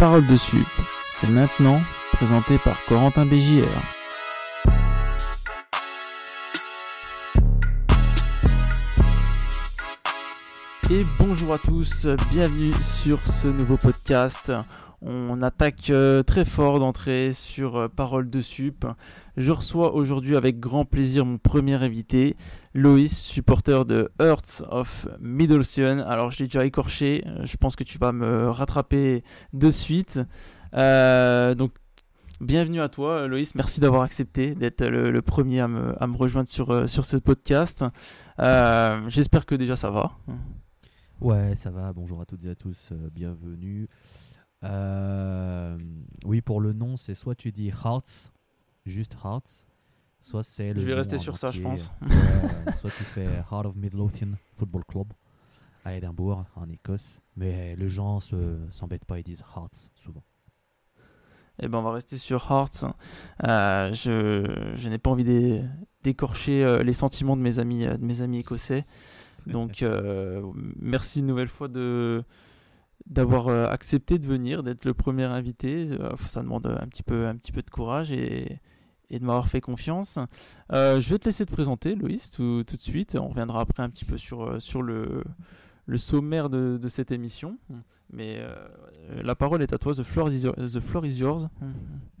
Parole de Sup, c'est maintenant présenté par Corentin Bégière. Et bonjour à tous, bienvenue sur ce nouveau podcast. On attaque euh, très fort d'entrée sur euh, Parole de Sup. Je reçois aujourd'hui avec grand plaisir mon premier invité, Loïs, supporter de Hearts of Middlesean. Alors je l'ai déjà écorché, euh, je pense que tu vas me rattraper de suite. donc bienvenue à toi Loïs, merci d'avoir accepté d'être le, premier à me, rejoindre sur, sur ce podcast. J'espère que déjà ça va. Ouais, ça va. Bonjour à toutes et à tous. bienvenue. Euh, oui, pour le nom, c'est soit tu dis Hearts, juste Hearts, soit c'est le. Je vais rester sur ça, je pense. soit tu fais Heart of Midlothian Football Club à Édimbourg, en Écosse. Mais les gens se s'embêtent pas, ils disent Hearts souvent. Eh ben, on va rester sur Hearts. Euh, je, je n'ai pas envie d'écorcher euh, les sentiments de mes amis, de mes amis écossais. Donc, merci une nouvelle fois de d'avoir euh, accepté de venir, d'être le premier invité. Euh, ça demande un petit peu, un petit peu de courage et, de m'avoir fait confiance. Euh, je vais te laisser te présenter, Loïs, tout, de suite. On reviendra après un petit peu sur, sur le, le sommaire de, cette émission. Mais la parole est à toi. The floor is, the floor is yours.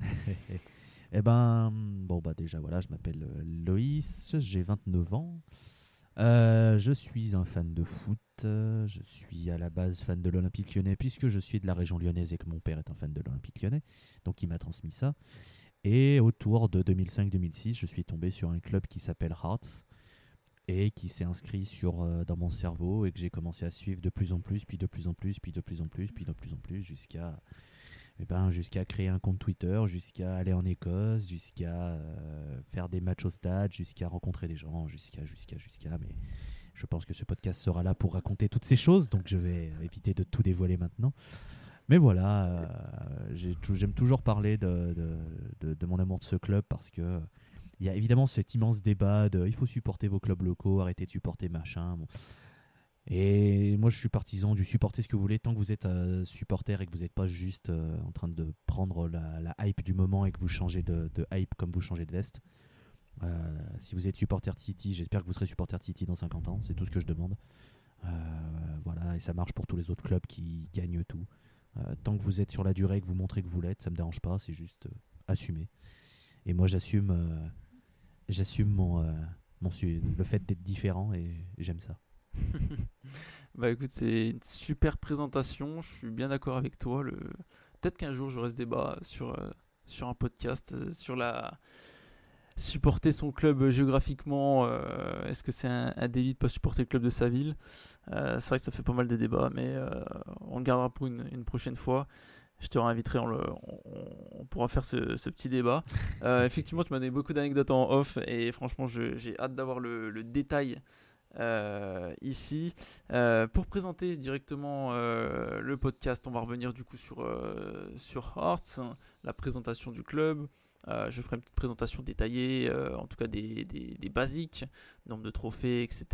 eh ben, bon, bah déjà, voilà, je m'appelle Loïs, j'ai 29 ans. Je suis un fan de foot. Je suis à la base fan de l'Olympique lyonnais puisque je suis de la région lyonnaise et que mon père est un fan de l'Olympique lyonnais. Donc il m'a transmis ça. Et autour de 2005-2006, je suis tombé sur un club qui s'appelle Hearts et qui s'est inscrit sur, euh, dans mon cerveau et que j'ai commencé à suivre de plus en plus, puis de plus en plus, puis de plus en plus, puis de plus en plus, jusqu'à eh ben, jusqu'à créer un compte Twitter, jusqu'à aller en Écosse, jusqu'à euh, faire des matchs au stade, jusqu'à rencontrer des gens, jusqu'à, jusqu'à, jusqu'à. Mais je pense que ce podcast sera là pour raconter toutes ces choses, donc je vais éviter de tout dévoiler maintenant. Mais voilà, euh, j'aime toujours parler de, mon amour de ce club parce que il y a évidemment cet immense débat de il faut supporter vos clubs locaux, arrêter de supporter machin. Et moi, je suis partisan du supporter ce que vous voulez tant que vous êtes euh, supporter et que vous n'êtes pas juste euh, en train de prendre la, hype du moment et que vous changez de, hype comme vous changez de veste. Euh, si vous êtes supporter de City, j'espère que vous serez supporter de City dans 50 ans. C'est tout ce que je demande. voilà, et ça marche pour tous les autres clubs qui gagnent tout. tant que vous êtes sur la durée et que vous montrez que vous l'êtes, ça me dérange pas. C'est juste assumer. Et moi, j'assume, j'assume mon, mon, le fait d'être différent et j'aime ça. bah écoute, c'est une super présentation. Je suis bien d'accord avec toi. Peut-être qu'un jour j'aurai ce débat sur, euh, sur un podcast, euh, sur la supporter son club géographiquement. Euh, est-ce que c'est un, délit de pas supporter le club de sa ville? C'est vrai que ça fait pas mal de débats, mais on le gardera pour une, prochaine fois. Je te réinviterai, on, le, on, pourra faire ce, ce petit débat. effectivement, tu m'as donné beaucoup d'anecdotes en off et franchement, j'ai hâte d'avoir le, le détail euh, ici. Euh, pour présenter directement euh, le podcast, on va revenir du coup sur, sur Hearts, la présentation du club. Je ferai une petite présentation détaillée, en tout cas des, basiques, nombre de trophées, etc.,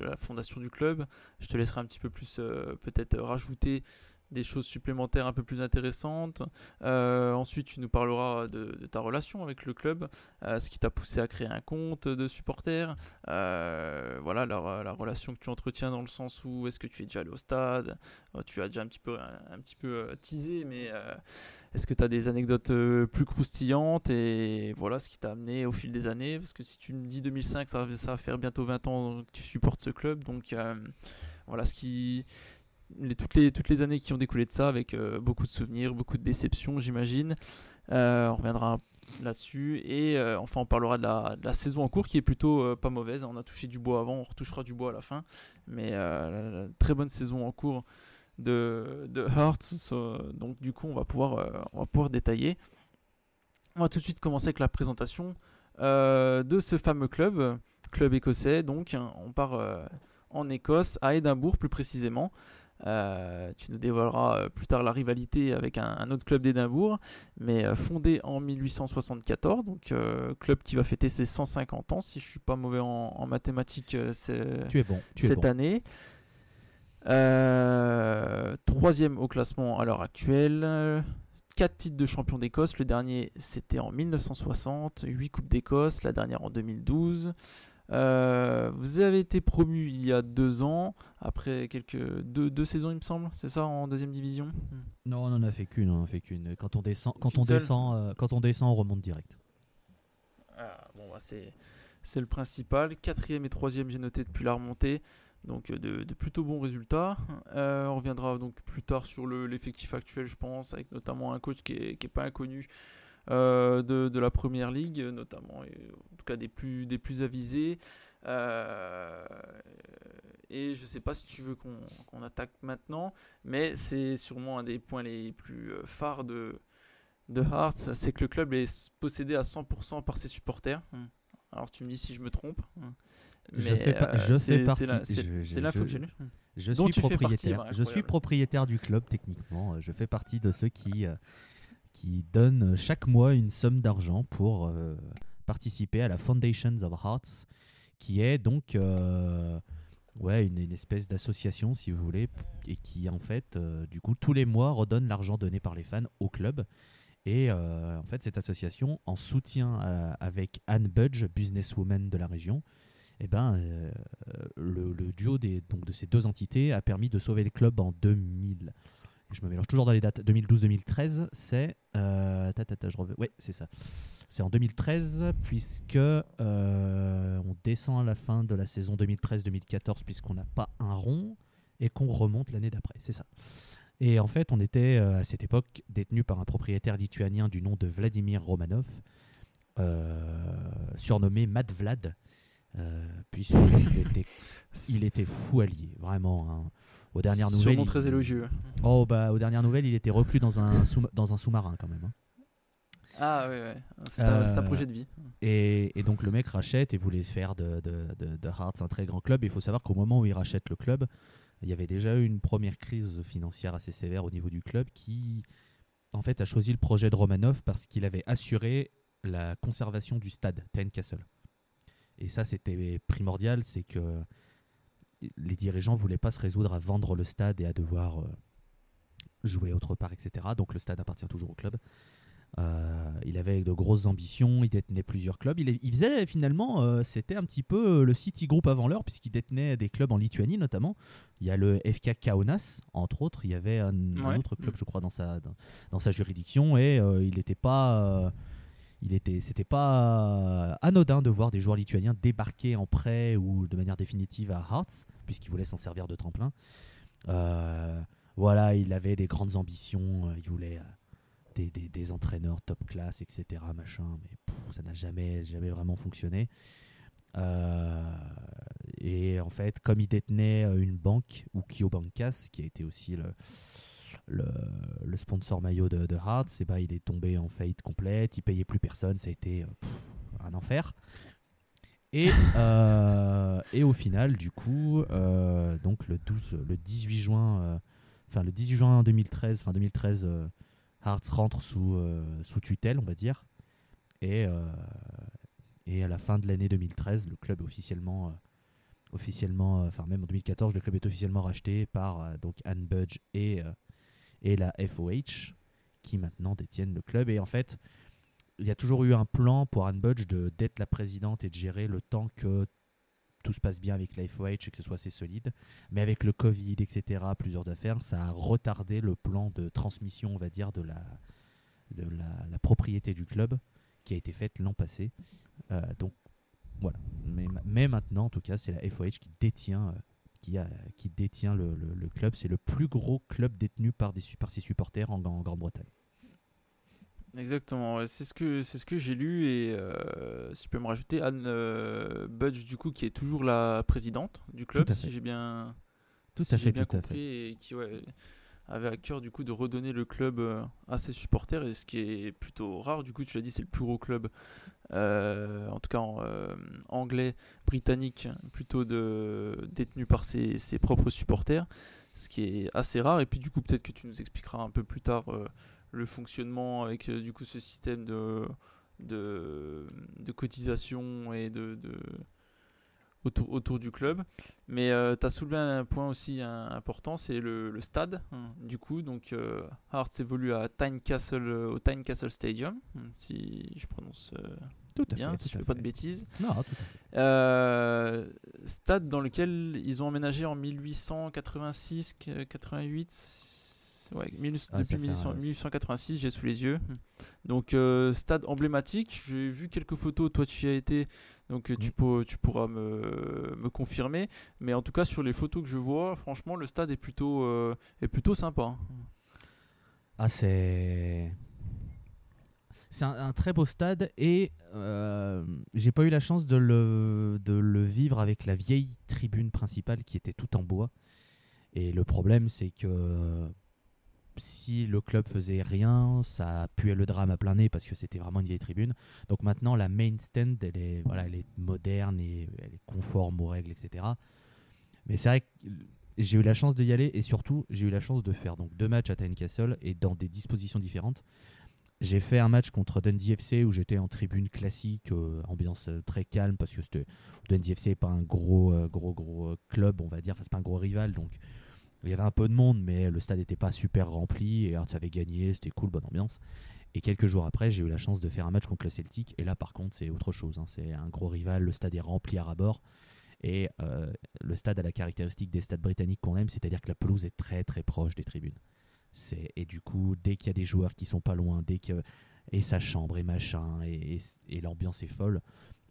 la fondation du club. Je te laisserai un petit peu plus peut-être rajouter des choses supplémentaires un peu plus intéressantes. Euh, ensuite, tu nous parleras de, ta relation avec le club, euh, ce qui t'a poussé à créer un compte de supporter. Euh, voilà, la, relation que tu entretiens dans le sens où est-ce que tu es déjà allé au stade Tu as déjà un, petit peu teasé, mais est-ce que tu as des anecdotes plus croustillantes Et voilà ce qui t'a amené au fil des années? Parce que si tu me dis 2005, ça, va faire bientôt 20 ans que tu supportes ce club. Donc voilà ce qui toutes, les, toutes les années qui ont découlé de ça, avec euh, beaucoup de souvenirs, beaucoup de déceptions, j'imagine. Euh, on reviendra là-dessus. Et euh, enfin, on parlera de la, saison en cours qui est plutôt pas mauvaise. On a touché du bois avant, on retouchera du bois à la fin. Mais très bonne saison en cours de, de Hearts. donc, du coup, on va, pouvoir, on va pouvoir détailler. On va tout de suite commencer avec la présentation de ce fameux club, club écossais. Donc, on part en Écosse, à Édimbourg plus précisément. Euh, tu nous dévoileras euh, plus tard la rivalité avec un, autre club d'Édimbourg, mais euh, fondé en 1874, donc club qui va fêter ses 150 ans, si je suis pas mauvais en, mathématiques tu es bon, cette année. Troisième au classement à l'heure actuelle. 4 titres de champion d'Écosse. Le dernier, c'était en 1960. 8 Coupes d'Écosse. La dernière en 2012. Euh, vous avez été promu il y a deux ans, après quelques deux, deux saisons, il me semble, c'est ça, en deuxième division? Non, on en a fait qu'une, on en a fait qu'une. Quand on descend, quand on descend, euh, quand on descend, on remonte direct. Ah, bon, bah, c'est c'est le principal. Quatrième et troisième, j'ai noté depuis la remontée. Donc euh, de, plutôt bons résultats. on reviendra donc plus tard sur l'effectif actuel, je pense, avec notamment un coach qui n'est pas inconnu euh, de, la première ligue, notamment, en tout cas des plus, des plus avisés. Euh, et je sais pas si tu veux qu'on attaque maintenant, mais c'est sûrement un des points les plus euh, phares de, de Hearts, c'est que le club est possédé à 100% par ses supporters. Alors tu me dis si je me trompe. Je fais, je fais partie. C'est l'info que j'ai lu. Je suis propriétaire. je suis propriétaire du club techniquement. Je fais partie de ceux qui qui donne chaque mois une somme d'argent pour euh, participer à la Foundations of Hearts, qui est donc euh, ouais, une, espèce d'association, si vous voulez, et qui en fait, euh, du coup, tous les mois redonne l'argent donné par les fans au club. Et en fait, cette association, en soutien avec Anne Budge, businesswoman de la région, eh ben, le, le, duo des, donc, de ces deux entités a permis de sauver le club en 2000 je me mélange toujours dans les dates, 2012-2013, c'est... Euh, je Oui, c'est ça. C'est en 2013, puisque euh, on descend à la fin de la saison 2013-2014, puisqu'on n'a pas un rond, et qu'on remonte l'année d'après, c'est ça. Et en fait, on était euh, à cette époque détenu par un propriétaire lituanien du nom de Vladimir Romanov, surnommé Mad Vlad, puisqu'il était, il était fou allié, vraiment. Hein. Aux dernières nouvelles. Très élogieux. Oh, bah, aux dernières nouvelles, il était reclus dans un, sous... dans un sous-marin quand même. Hein. Ah, oui, oui. C'est un, un, euh, projet de vie. Et, et, donc, le mec rachète et voulait faire de, de, de, de Hearts un très grand club. Il faut savoir qu'au moment où il rachète le club, il y avait déjà eu une première crise financière assez sévère au niveau du club qui, en fait, a choisi le projet de Romanov parce qu'il avait assuré la conservation du stade, Ten Castle. Et ça, c'était primordial, c'est que les dirigeants voulaient pas se résoudre à vendre le stade et à devoir euh, jouer autre part, etc. Donc le stade appartient toujours au club. Euh, il avait de grosses ambitions, il détenait plusieurs clubs. Il, faisait finalement, euh, c'était un petit peu le City Group avant l'heure, puisqu'il détenait des clubs en Lituanie notamment. Il y a le FK Kaunas, entre autres. Il y avait un, autre club, je crois, dans sa, dans sa juridiction, et il n'était pas il était, c'était pas anodin de voir des joueurs lituaniens débarquer en prêt ou de manière définitive à Hearts, puisqu'il voulait s'en servir de tremplin. Euh, voilà, il avait des grandes ambitions, euh, il voulait euh, des, entraîneurs top class, etc. Machin, mais ça n'a jamais, jamais vraiment fonctionné. et en fait, comme il détenait une banque, ou Bankas, qui a été aussi le, le, sponsor maillot de, de Hearts, et bah, il est tombé en faillite complète, il payait plus personne, ça a été euh, un enfer. Et, euh, et au final, du coup, euh, donc le 12, le 18 juin, enfin le 18 juin 2013, fin 2013, Hearts rentre sous, sous tutelle, on va dire. Et, et à la fin de l'année 2013, le club est officiellement officiellement, enfin même en 2014, le club est officiellement racheté par donc Anne Budge et et la FOH qui maintenant détiennent le club. Et en fait, il y a toujours eu un plan pour Anne Budge d'être la présidente et de gérer le temps que tout se passe bien avec la FOH et que ce soit assez solide. Mais avec le Covid, etc., plusieurs affaires, ça a retardé le plan de transmission, on va dire, de la, propriété du club qui a été faite l'an passé. Euh, donc voilà. Mais, maintenant, en tout cas, c'est la FOH qui détient euh, qui, détient le, club. C'est le plus gros club détenu par ses supporters en, Grande-Bretagne. Exactement, c'est ce que c'est ce que j'ai lu et euh, si je peux me rajouter Anne euh, Budge du coup qui est toujours la présidente du club si j'ai bien tout à fait bien tout compris et qui avait à cœur du coup de redonner le club euh, à ses supporters et ce qui est plutôt rare du coup tu l'as dit c'est le plus gros club euh, en tout cas en, anglais, britannique, plutôt de, détenu par ses, propres supporters, ce qui est assez rare. Et puis du coup, peut-être que tu nous expliqueras un peu plus tard le fonctionnement avec du coup ce système de, de, cotisation et de, autour, autour du club. Mais tu as soulevé un point aussi important, c'est le, stade. Hein. du coup, donc Hearts évolue à Castle au Castle Stadium, hein, si je prononce tout à bien, fait, si je fais pas de bêtises. Non, tout à fait. Euh, stade dans lequel ils ont emménagé en 1886-88. Ouais, depuis 1886, j'ai sous les yeux. Donc, euh, stade emblématique. J'ai vu quelques photos. Toi, tu y as été. Donc, tu, mm. tu pourras me, me, confirmer. Mais en tout cas, sur les photos que je vois, franchement, le stade est plutôt, euh, est plutôt sympa. Ah, c'est c'est un, très beau stade et euh, j'ai pas eu la chance de le, de le vivre avec la vieille tribune principale qui était tout en bois. Et le problème, c'est que si le club faisait rien, ça puait le drame à plein nez parce que c'était vraiment une vieille tribune. Donc maintenant, la main stand, elle est, voilà, elle est moderne et elle est conforme aux règles, etc. Mais c'est vrai que j'ai eu la chance d'y aller et surtout, j'ai eu la chance de faire donc deux matchs à Castle et dans des dispositions différentes. J'ai fait un match contre Dundee FC où j'étais en tribune classique, euh, ambiance euh, très calme parce que Dundee FC n'est pas un gros, euh, gros, gros club, on va dire. C'est pas un gros rival, donc il y avait un peu de monde, mais le stade n'était pas super rempli. Et Hearts avait gagné, c'était cool, bonne ambiance. Et quelques jours après, j'ai eu la chance de faire un match contre le Celtic. Et là, par contre, c'est autre chose. Hein. C'est un gros rival, le stade est rempli à rabord. Et le stade a la caractéristique des stades britanniques qu'on aime, c'est-à-dire que la pelouse est très très proche des tribunes et du coup dès qu'il y a des joueurs qui sont pas loin, dès que et sa chambre et machin et, l'ambiance est folle.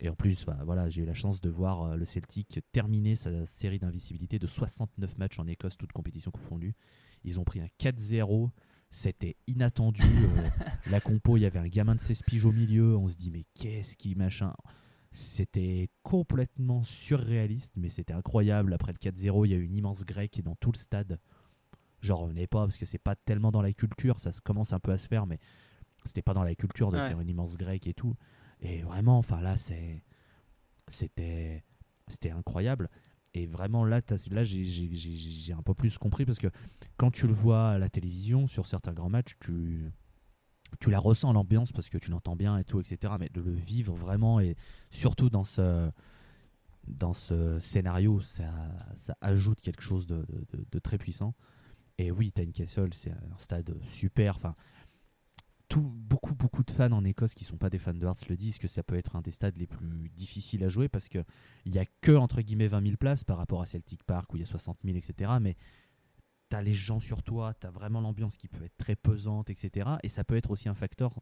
Et en plus, voilà, j'ai eu la chance de voir euh, le Celtic terminer sa série d'invisibilité de 69 matchs en Écosse, toutes compétitions confondues. Ils ont pris un 4-0. C'était inattendu. Euh, la compo, il y avait un gamin de 16 piges au milieu. On se dit, mais qu'est-ce qui machin? C'était complètement surréaliste, mais c'était incroyable. Après le 4-0, il y a eu une immense grecque dans tout le stade j'en revenais pas parce que c'est pas tellement dans la culture, ça se commence un peu à se faire, mais c'était pas dans la culture de faire une immense grecque et tout. Et vraiment, enfin là, c'était, incroyable. Et vraiment là, là j'ai un peu plus compris parce que quand tu le vois à la télévision sur certains grands matchs, tu, tu la ressens l'ambiance parce que tu l'entends bien et tout, etc. Mais de le vivre vraiment et surtout dans ce dans ce scénario, ça, ça ajoute quelque chose de, de, très puissant. Et oui, Tynecastle, c'est un stade super. Enfin, beaucoup, beaucoup de fans en Écosse qui sont pas des fans de Hearts le disent que ça peut être un des stades les plus difficiles à jouer parce qu'il n'y a que, entre guillemets, 20 000 places par rapport à Celtic Park où il y a 60 000, etc. Mais tu as les gens sur toi, tu as vraiment l'ambiance qui peut être très pesante, etc. Et ça peut être aussi un facteur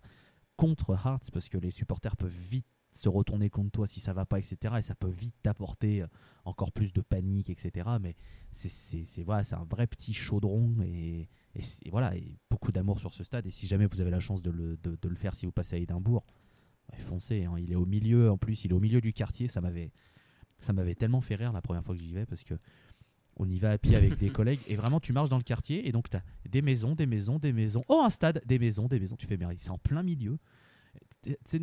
contre Hearts parce que les supporters peuvent vite se retourner contre toi si ça va pas, etc. Et ça peut vite t'apporter euh, encore plus de panique, etc. Mais c'est voilà, un vrai petit chaudron et, et, voilà, et beaucoup d'amour sur ce stade. Et si jamais vous avez la chance de le, de, le faire si vous passez à Édimbourg, foncez. Hein. Il est au milieu, en plus, il est au milieu du quartier. Ça m'avait ça m'avait tellement fait rire la première fois que j'y vais parce que on y va à pied avec des collègues et vraiment tu marches dans le quartier et donc tu as des maisons, des maisons, des maisons. Oh, un stade, des maisons, des maisons. Tu fais, mais c'est en plein milieu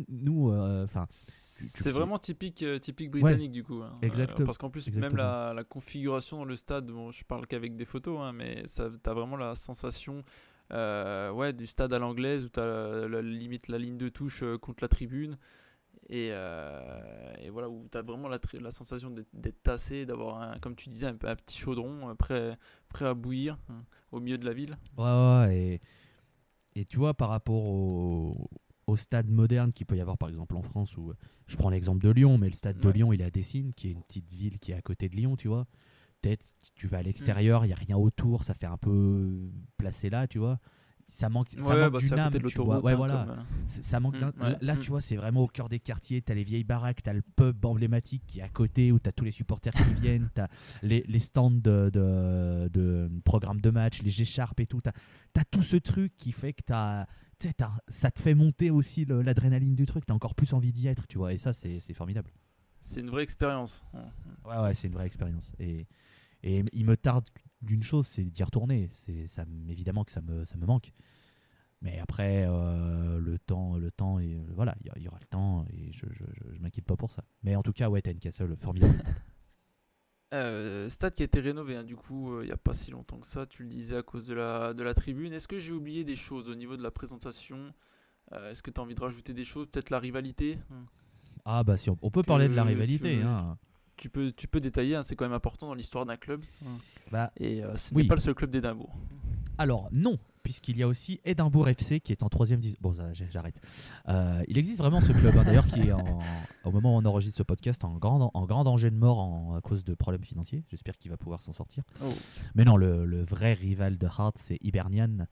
nous, euh, enfin, c'est vraiment typique, euh, typique britannique du coup. Hein. Euh, Exactement. parce qu'en plus, même la, la, configuration dans le stade, bon, je parle qu'avec des photos, hein, mais ça, t'as vraiment la sensation, ouais, du stade à l'anglaise où t'as la, limite la ligne de touche contre la tribune. Et, et, voilà où tu as vraiment la, la sensation d'être tassé, d'avoir, comme tu disais, un, un, petit chaudron prêt, prêt à bouillir hein, au milieu de la ville. Ouais, ouais, et, et tu vois, par rapport au, au stade moderne qu'il peut y avoir par exemple en France où je prends l'exemple de Lyon mais le stade de Lyon il est à Dessines qui est une petite ville qui est à côté de Lyon tu vois peut-être tu vas à l'extérieur il y a rien autour ça fait un peu placé là tu vois ça manque, ça manque bah, d'une âme, tu vois. Ouais, voilà. Ça manque mm, Là, tu vois, c'est vraiment au cœur des quartiers. T'as les vieilles baraques, t'as le pub emblématique qui est à côté où t'as tous les supporters qui viennent, t'as les, les stands de, de, de programmes de match, les G-Sharp et tout. T'as as tout ce truc qui fait que t'as ça te fait monter aussi l'adrénaline du truc, t'as encore plus envie d'y être, tu vois, et ça c'est formidable. C'est une vraie expérience. Ouais, ouais, c'est une vraie expérience. Et, et il me tarde d'une chose, c'est d'y retourner. C'est ça, évidemment que ça me, ça me manque. Mais après, euh, le temps, le temps, et voilà, il y, aura le temps, et je, je, je, m'inquiète pas pour ça. Mais en tout cas, ouais, t'as une Castle, formidable. Euh, stade qui a été rénové, hein, du coup, euh, il n'y a pas si longtemps que ça, tu le disais à cause de la, de la tribune. Est-ce que j'ai oublié des choses au niveau de la présentation? Euh, Est-ce que tu as envie de rajouter des choses? Peut-être la rivalité? Ah, bah si, on, peut parler de la rivalité. Hein. tu peux, tu peux détailler, hein, c'est quand même important dans l'histoire d'un club. Bah, Et euh, ce oui. n'est pas le seul club d'Édimbourg. Alors non, puisqu'il y a aussi Édimbourg FC qui est en troisième division. Bon, j'arrête. Euh, il existe vraiment ce club, hein, d'ailleurs, qui est en- au moment où on enregistre ce podcast en grand, en grand danger de mort en- à cause de problèmes financiers. J'espère qu'il va pouvoir s'en sortir. Oh. Mais non, le, le vrai rival de Hearts, c'est Hibernian,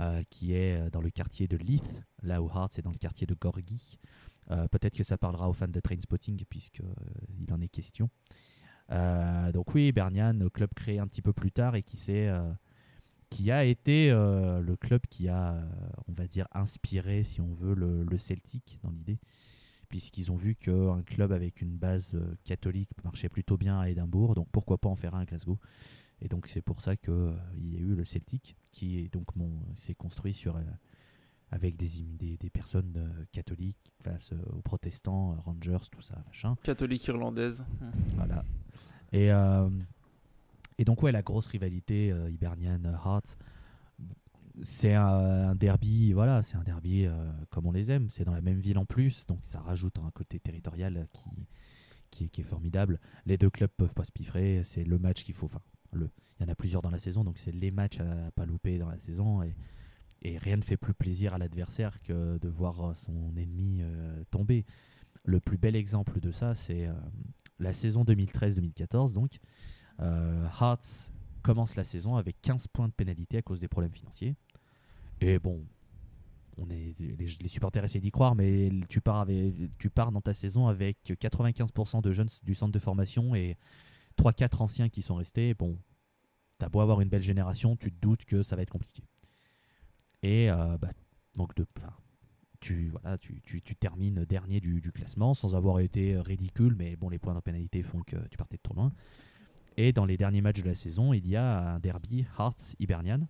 euh, qui est dans le quartier de Leith, là où Hearts est dans le quartier de Gorgie. Euh, Peut-être que ça parlera aux fans de Trainspotting, puisqu'il en est question. Euh, donc oui, Hibernian, club créé un petit peu plus tard et qui s'est... euh, qui a été euh, le club qui a, euh, on va dire, inspiré, si on veut, le, le Celtic dans l'idée, puisqu'ils ont vu qu'un club avec une base euh, catholique marchait plutôt bien à Édimbourg, donc pourquoi pas en faire un à Glasgow. Et donc c'est pour ça qu'il y a eu le Celtic, qui est donc mon, s'est construit sur, euh, avec des, des, des personnes euh, catholiques face euh, aux protestants, euh, Rangers, tout ça, machin. Catholique irlandaise. Voilà. Et, euh, et donc, ouais, la grosse rivalité euh, Hibernian-Hearts, c'est un, derby, voilà, c'est un derby euh, comme on les aime. C'est dans la même ville en plus, donc ça rajoute un côté territorial qui, qui, est- formidable. Les deux clubs peuvent pas se piffrer, c'est le match qu'il faut. Enfin, il y en a plusieurs dans la saison, donc c'est les matchs à pas louper dans la saison. Et, rien ne fait plus plaisir à l'adversaire que de voir euh, son ennemi euh, tomber. Le plus bel exemple de ça, c'est euh, la saison 2013-2014. Donc, euh, Hearts commence la saison avec 15 points de pénalité à cause des problèmes financiers. Et bon, on est, les, supporters essaient d'y croire, mais tu pars, avec, tu pars dans ta saison avec 95% de jeunes du centre de formation et 3-4 anciens qui sont restés. Bon, t'as beau avoir une belle génération, tu te doutes que ça va être compliqué. Et euh, bah, de, tu, voilà, tu, tu, tu termines dernier du, du classement sans avoir été ridicule, mais bon, les points de pénalité font que tu partais de trop loin. Et dans les derniers matchs de la saison, il y a un derby Hearts-Hibernian.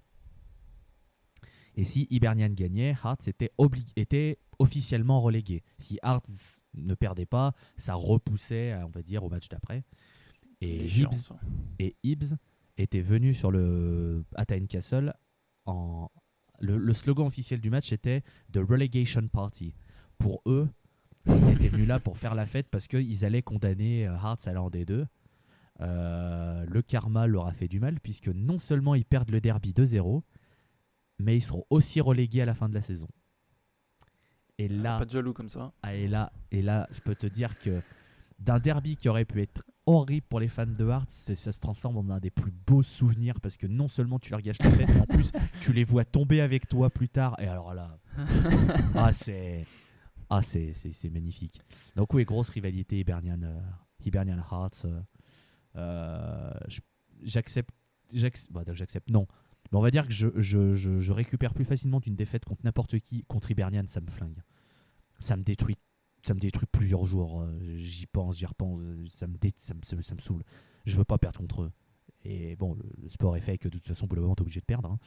Et si Hibernian gagnait, Hearts était, était officiellement relégué. Si Hearts ne perdait pas, ça repoussait, on va dire, au match d'après. Et L'échéance. et Hibs était venu sur le en le, le slogan officiel du match était The Relegation Party. Pour eux, ils étaient venus là pour faire la fête parce qu'ils allaient condamner euh, Hearts à aller en D2. Euh, le karma leur a fait du mal puisque non seulement ils perdent le derby 2-0, mais ils seront aussi relégués à la fin de la saison. Et là, Pas de jaloux comme ça. ah, et là, et là, je peux te dire que d'un derby qui aurait pu être horrible pour les fans de Hearts, ça se transforme en un des plus beaux souvenirs parce que non seulement tu leur gâches ta fête, mais en plus tu les vois tomber avec toi plus tard. Et alors là, ah c'est, ah c'est, magnifique. Donc oui, grosse rivalité Hibernian, euh, Hibernian Hearts. euh, j'accepte, j'accepte, bah, j'accepte, non. Mais on va dire que je, je, je, je récupère plus facilement d'une défaite contre n'importe qui. Contre Hibernian, ça me flingue. Ça me détruit ça me détruit plusieurs jours. euh, J'y pense, j'y repense, euh, ça me, dé- ça, me, ça me- ça me saoule. Je veux pas perdre contre eux. Et bon, le, le sport est fait que de toute façon, pour le moment, t'es obligé de perdre. hein.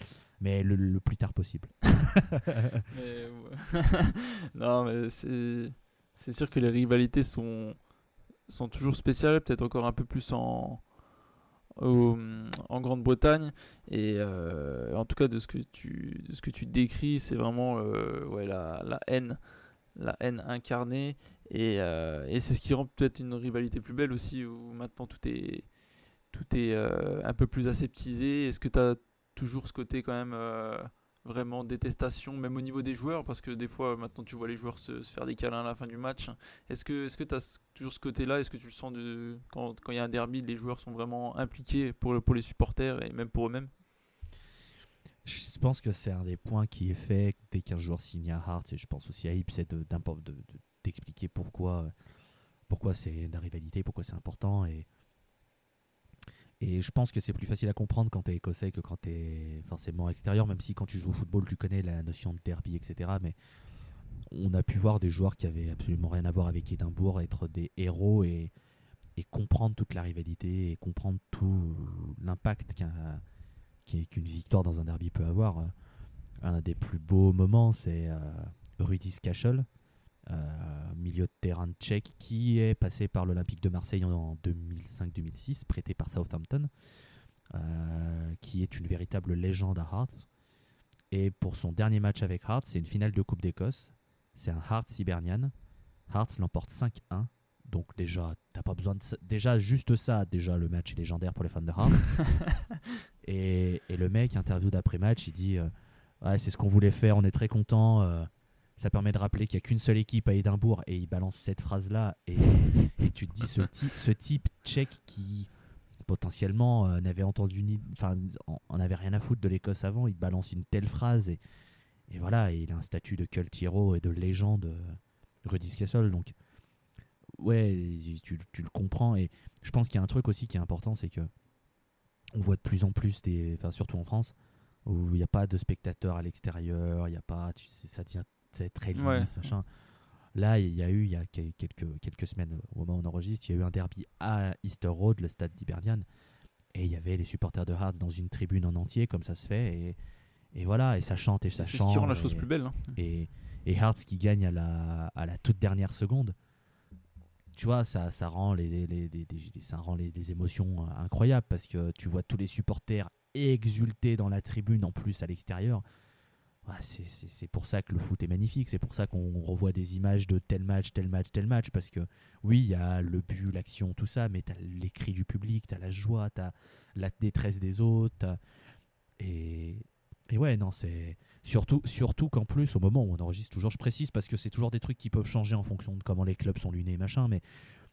Mais le, le plus tard possible. Mais, ouais. non, mais c'est c'est sûr que les rivalités sont sont toujours spéciales, peut-être encore un peu plus en en Grande-Bretagne et euh, en tout cas de ce que tu ce que tu décris, c'est vraiment euh, ouais la, la haine la haine incarnée et, euh, et c'est ce qui rend peut-être une rivalité plus belle aussi où maintenant tout est tout est un peu plus aseptisé. Est-ce que tu as toujours ce côté quand même vraiment détestation, même au niveau des joueurs, parce que des fois maintenant tu vois les joueurs se, faire des câlins à la fin du match. Est-ce que tu as toujours ce côté-là? Est-ce que tu le sens de, quand il y a un derby, les joueurs sont vraiment impliqués pour, pour les supporters et même pour eux-mêmes? Je pense que c'est un des points qui est fait dès qu'un joueur signe à Hearts, et je pense aussi à Hip, c'est de- d'impor- de- de- d'expliquer pourquoi, pourquoi c'est la rivalité, pourquoi c'est important. Et, et je pense que c'est plus facile à comprendre quand tu es écossais que quand tu es forcément extérieur, même si quand tu joues au football, tu connais la notion de derby, etc. Mais on a pu voir des joueurs qui avaient absolument rien à voir avec Édimbourg être des héros et, et comprendre toute la rivalité et comprendre tout l'impact qu'une victoire dans un derby peut avoir. Un des plus beaux moments, c'est euh, Rudis Kachel, euh, milieu de terrain tchèque, qui est passé par l'Olympique de Marseille en 2005-2006, prêté par Southampton, euh, qui est une véritable légende à Hearts. Et pour son dernier match avec Hearts, c'est une finale de Coupe d'Écosse. C'est un Hearts Hibernian. Hearts l'emporte 5-1. Donc déjà t'as pas besoin de ça. Déjà, juste ça, déjà, le match est légendaire pour les fans de Hearts. et, et le mec, interview d'après-match, il dit euh, Ouais, c'est ce qu'on voulait faire, on est très content. euh, ça permet de rappeler qu'il n'y a qu'une seule équipe à Édimbourg. Et il balance cette phrase-là. Et, tu te dis Ce, type tchèque qui potentiellement euh, n'avait entendu ni. Enfin, on on avait rien à foutre de l'Écosse avant, il balance une telle phrase. Et, voilà, et il a un statut de cult hero et de légende, euh, Rudy Castle. Donc, ouais, tu, le comprends. Et je pense qu'il y a un truc aussi qui est important, c'est que on voit de plus en plus des, surtout en France, où il n'y a pas de spectateurs à l'extérieur, il y a pas, ça devient très lisse, Ouais. machin. Là, il y a eu, il y a que- quelques, quelques semaines au moment où on enregistre, il y a eu un derby à Easter Road, le stade d'Hibernian, et il y avait les supporters de Hearts dans une tribune en entier, comme ça se fait, et, et voilà, et ça chante et ça C'est chante. ce qui rend la chose et- plus belle. hein. et, et Hearts qui gagne à la, à la toute dernière seconde, tu vois, ça, ça rend, les, les- les- les- les- ça rend les, émotions euh, incroyables parce que tu vois tous les supporters exulter dans la tribune en plus à l'extérieur. Ouais, c'est- pour ça que le foot est magnifique, c'est pour ça qu'on revoit des images de tel match, tel match, tel match, parce que oui, il y a le but, l'action, tout ça, mais tu as les cris du public, tu as la joie, tu as la détresse des autres. t'as- Et, et ouais, non, c'est surtout, surtout qu'en plus, au moment où on enregistre toujours, je précise, parce que c'est toujours des trucs qui peuvent changer en fonction de comment les clubs sont lunés, machin, mais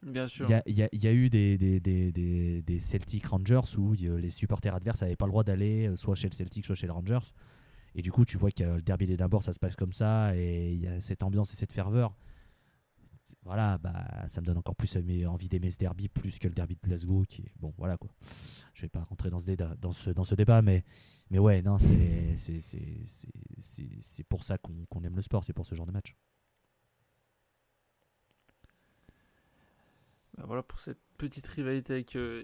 Bien sûr. il y a, y y eu des, des, des, des, des Celtic Rangers où euh, les supporters adverses n'avaient pas le droit d'aller euh, soit chez le Celtic, soit chez le Rangers. Et du coup, tu vois que le derby d'Édimbourg, ça se passe comme ça, et il y a cette ambiance et cette ferveur. Voilà, bah, ça me donne encore plus envie d'aimer ce derby plus que le derby de Glasgow, qui est bon, voilà quoi. Je vais pas rentrer dans ce débat, dans ce, dans ce débat mais, mais ouais, non, c'est pour ça qu'on qu'on aime le sport, c'est pour ce genre de match. Bah voilà pour cette petite rivalité avec euh,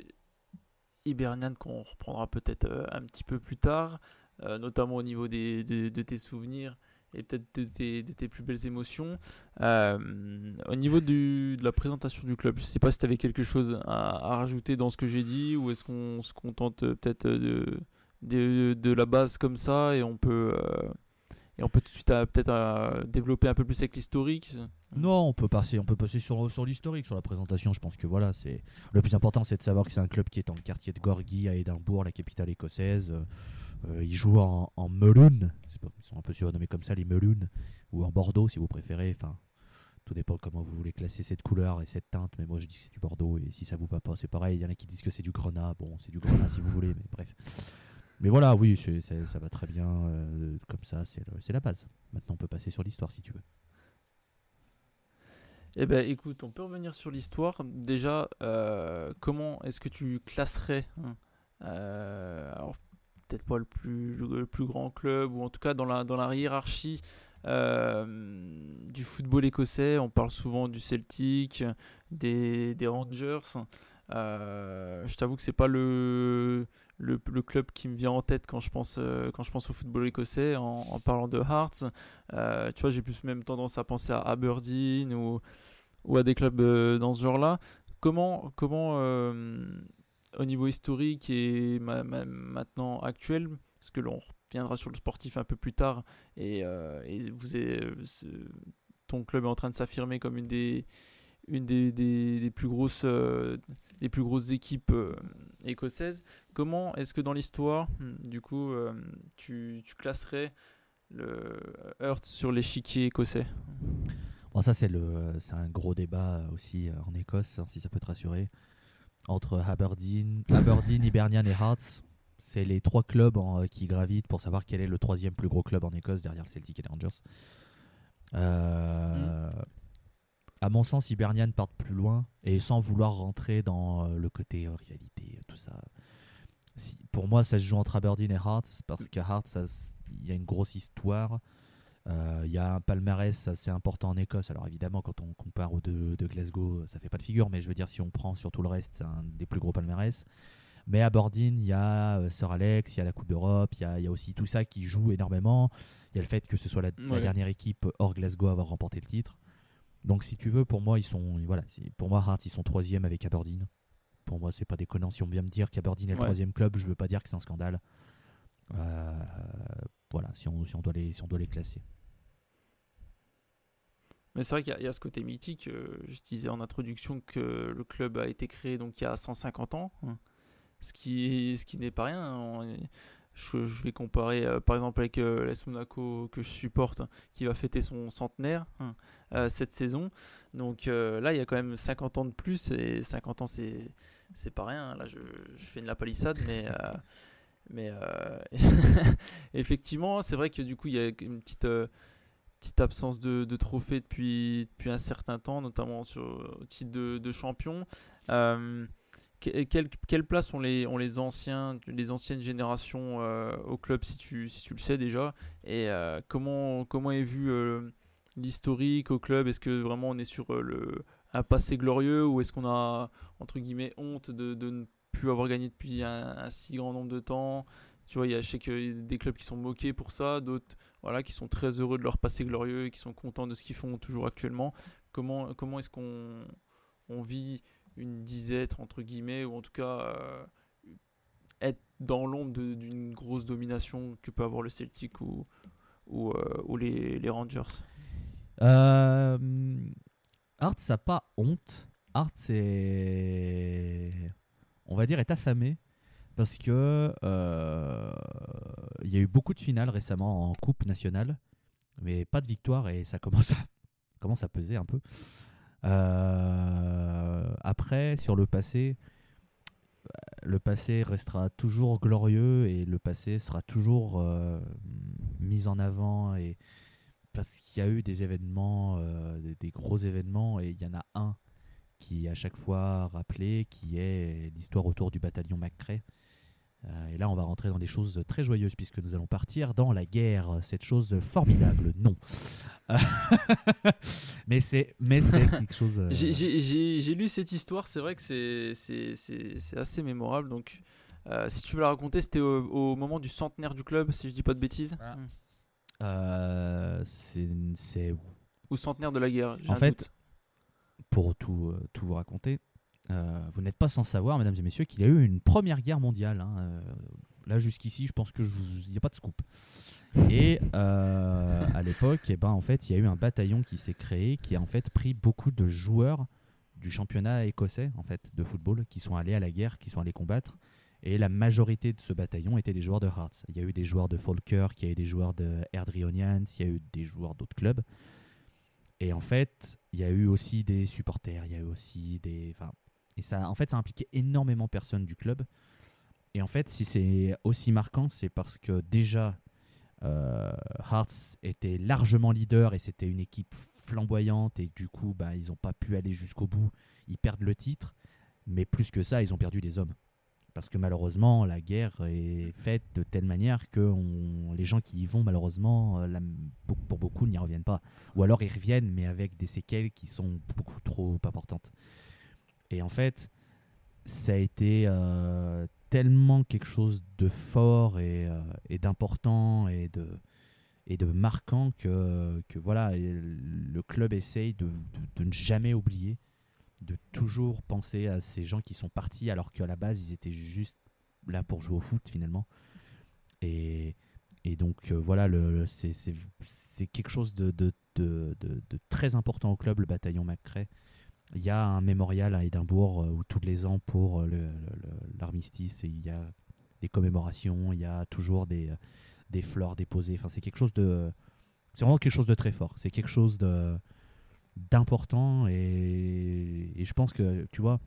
Hibernian qu'on reprendra peut-être euh, un petit peu plus tard, euh, notamment au niveau des, de, tes souvenirs et peut-être de tes, de tes plus belles émotions. Euh, au niveau du, de la présentation du club, je ne sais pas si tu avais quelque chose à, rajouter dans ce que j'ai dit ou est-ce qu'on se contente euh, peut-être de, de, de la base comme ça et on peut, et on peut tout de suite peut-être développer un peu plus avec l'historique. Non, on peut passer, on peut passer sur, sur l'historique, sur la présentation. Je pense que voilà, le plus important, c'est de savoir que c'est un club qui est dans le quartier de Gorgie à Édimbourg, la capitale écossaise. Euh, ils jouent en, en ils sont un peu surnommés comme ça, les Melun, ou en Bordeaux si vous préférez. Enfin, tout dépend comment vous voulez classer cette couleur et cette teinte. Mais moi, je dis que c'est du Bordeaux et si ça vous va pas, c'est pareil. Il y en a qui disent que c'est du Grenat. Bon, c'est du Grenat si vous voulez, mais bref. Mais voilà, oui, ça va très bien euh, comme ça. C'est la base. Maintenant, on peut passer sur l'histoire si tu veux. Eh ben, écoute, on peut revenir sur l'histoire. Déjà, euh, comment est-ce que tu classerais hein, peut-être pas le plus, le plus grand club, ou en tout cas dans la, dans la hiérarchie euh, du football écossais. On parle souvent du Celtic, des, des Rangers. Euh, je t'avoue que c'est pas le, le, club qui me vient en tête quand je pense, euh, quand je pense au football écossais en, parlant de Hearts. Tu vois, j'ai plus même tendance à penser à Aberdeen ou, ou à des clubs dans ce genre-là. Comment, comment au niveau historique et ma- ma- maintenant actuel, parce que l'on reviendra sur le sportif un peu plus tard, et, euh, et vous euh, ton club est en train de s'affirmer comme une des, une des, des- plus grosses, euh, plus grosses équipes euh, écossaises. Comment est-ce que dans l'histoire, hmm, du coup, tu, tu classerais le Hearts sur l'échiquier écossais? Bon, ça, c'est un gros débat aussi en Écosse, hein, si ça peut te rassurer. Entre Aberdeen, Aberdeen Hibernian et Hearts, c'est les trois clubs euh, qui gravitent pour savoir quel est le troisième plus gros club en Écosse derrière le Celtic et les Rangers. Euh, À mon sens, Hibernian partent plus loin et sans vouloir rentrer dans euh, le côté euh, rivalité, euh, tout ça. Pour moi, ça se joue entre Aberdeen et Hearts parce qu'à Hearts, il y a une grosse histoire. Euh, Il y a un palmarès assez important en Écosse. Alors évidemment, quand on compare aux deux de Glasgow, ça fait pas de figure, mais je veux dire, si on prend sur tout le reste, c'est un des plus gros palmarès. Mais à Aberdeen, il y a euh, Sir Alex, il y a la Coupe d'Europe, il y y a aussi tout ça qui joue énormément. Il y a le fait que ce soit la, dernière équipe hors Glasgow à avoir remporté le titre. Donc si tu veux, pour moi, ils sont, voilà, pour moi, Hearts, ils sont troisième avec Aberdeen. Pour moi, c'est pas déconnant. Si on vient me dire qu'Aberdeen est le Ouais. troisième club, je veux pas dire que c'est un scandale. Euh, voilà, si on, si on doit les, si on doit les classer. Mais c'est vrai qu'il y, a ce côté mythique. je disais en introduction que le club a été créé donc il y a 150 ans, hein. ce qui, ce qui n'est pas rien. Hein. Je, vais comparer par exemple avec l'AS Monaco que je supporte, qui va fêter son centenaire cette saison. Donc là, il y a quand même 50 ans de plus et 50 ans, c'est c'est pas rien. Là, je, fais une la palissade, mais. Euh, mais euh, effectivement, c'est vrai que du coup, il y a une petite, euh, petite absence de, de trophées depuis, depuis un certain temps, notamment sur, au titre de, champion. quelle, quelle, place ont les, ont les, anciens, les anciennes générations au club, si tu, si tu le sais déjà? Et comment, comment est vu l'historique au club? Est-ce que vraiment on est sur le, un passé glorieux ou est-ce qu'on a entre guillemets honte de, de, ne plus avoir gagné depuis un, si grand nombre de temps? Tu vois, il y a, je sais qu'il des clubs qui sont moqués pour ça, d'autres voilà, qui sont très heureux de leur passé glorieux et qui sont contents de ce qu'ils font toujours actuellement. Comment, comment est-ce qu'on on vit une disette, entre guillemets, ou en tout cas euh, être dans l'ombre d'une grosse domination que peut avoir le Celtic ou, ou, euh, les, les, Rangers? Euh, Hart, ça pas honte. Hart, c'est. On va dire, est affamé. Parce que euh, il y a eu beaucoup de finales récemment en Coupe nationale, mais pas de victoire et ça commence à, commence à peser un peu. Euh, après, sur le passé, le passé restera toujours glorieux et le passé sera toujours euh, mis en avant et parce qu'il y a eu des événements, euh, des, gros événements, et il y en a un qui est à chaque fois rappelé, qui est l'histoire autour du bataillon McCrae. Euh, et là, on va rentrer dans des choses très joyeuses puisque nous allons partir dans la guerre, cette chose formidable. Non, mais c'est mais c'est quelque chose. Euh, j'ai lu cette histoire. C'est vrai que c'est assez mémorable. Donc, si tu veux la raconter, c'était au, moment du centenaire du club, si je dis pas de bêtises. Hmm. Euh, c'est. Ou centenaire de la guerre. En fait, pour tout, euh, tout vous raconter, euh, vous n'êtes pas sans savoir, mesdames et messieurs, qu'il y a eu une première guerre mondiale. Hein, là, jusqu'ici, je pense que il n'y a pas de scoop. Et à l'époque, eh ben, en fait, il y a eu un bataillon qui s'est créé, qui a en fait pris beaucoup de joueurs du championnat écossais en fait de football qui sont allés à la guerre, qui sont allés combattre et la majorité de ce bataillon étaient des joueurs de Hearts. Il y a eu des joueurs de Falkirk, il y a eu des joueurs de Erdrionians, il y a eu des joueurs d'autres clubs. Et en fait, il y a eu aussi des supporters, il y a eu aussi des. Enfin, et ça, en fait, ça a impliqué énormément de personnes du club. Et en fait, si c'est aussi marquant, c'est parce que déjà, euh, Hearts était largement leader et c'était une équipe flamboyante. Et du coup, bah, ils n'ont pas pu aller jusqu'au bout. Ils perdent le titre. Mais plus que ça, ils ont perdu des hommes parce que malheureusement la guerre est faite de telle manière que les gens qui y vont malheureusement euh, pour beaucoup n'y reviennent pas ou alors ils reviennent mais avec des séquelles qui sont beaucoup trop importantes et en fait ça a été euh, tellement quelque chose de fort et, euh, d'important et de marquant que, voilà le club essaye de ne jamais oublier de toujours penser à ces gens qui sont partis alors qu'à la base ils étaient juste là pour jouer au foot finalement. Et, donc euh, voilà, c'est quelque chose de, de, très important au club, le bataillon McCrae. Il y a un mémorial à Édimbourg euh, où tous les ans pour euh, l'armistice, il y a des commémorations, il y a toujours des, des fleurs déposées. Enfin, c'est quelque chose de. C'est vraiment quelque chose de très fort. C'est quelque chose de d'important et, je pense que tu vois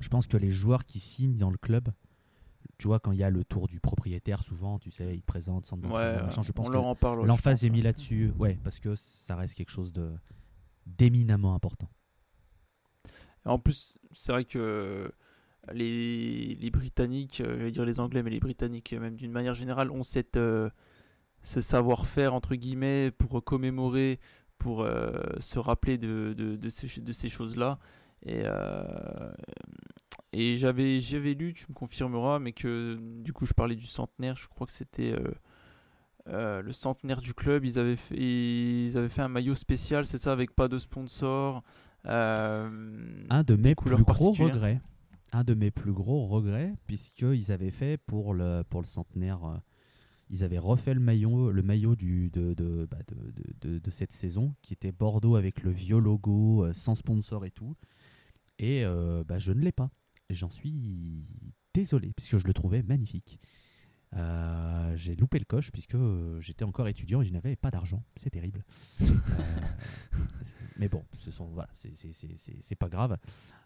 je pense que les joueurs qui signent dans le club tu vois quand il y a le tour du propriétaire souvent tu sais ils présentent sans je pense on leur en parle l'emphase est mis là-dessus ouais parce que ça reste quelque chose de d'éminemment important en plus c'est vrai que les, Britanniques, euh, je vais dire les Anglais, mais les Britanniques, même d'une manière générale, ont cette, euh, ce savoir-faire, entre guillemets, pour commémorer pour euh, se rappeler de, ces, choses-là. Et, euh, j'avais, lu, tu me confirmeras, mais que du coup je parlais du centenaire, je crois que c'était euh, le centenaire du club. Ils avaient fait, ils avaient fait un maillot spécial, c'est ça, avec pas de sponsor. Un de mes plus gros regrets. Un de mes plus gros regrets, puisqu'ils avaient fait pour le, pour le centenaire ils avaient refait le maillot, le maillot du, de, de, bah, de, de, de cette saison, qui était Bordeaux avec le vieux logo, euh, sans sponsor et tout. Et euh, bah, je ne l'ai pas. J'en suis désolé, puisque je le trouvais magnifique. Euh, j'ai loupé le coche puisque j'étais encore étudiant et je n'avais pas d'argent. C'est terrible. Euh, mais bon, ce sont voilà, c'est pas grave.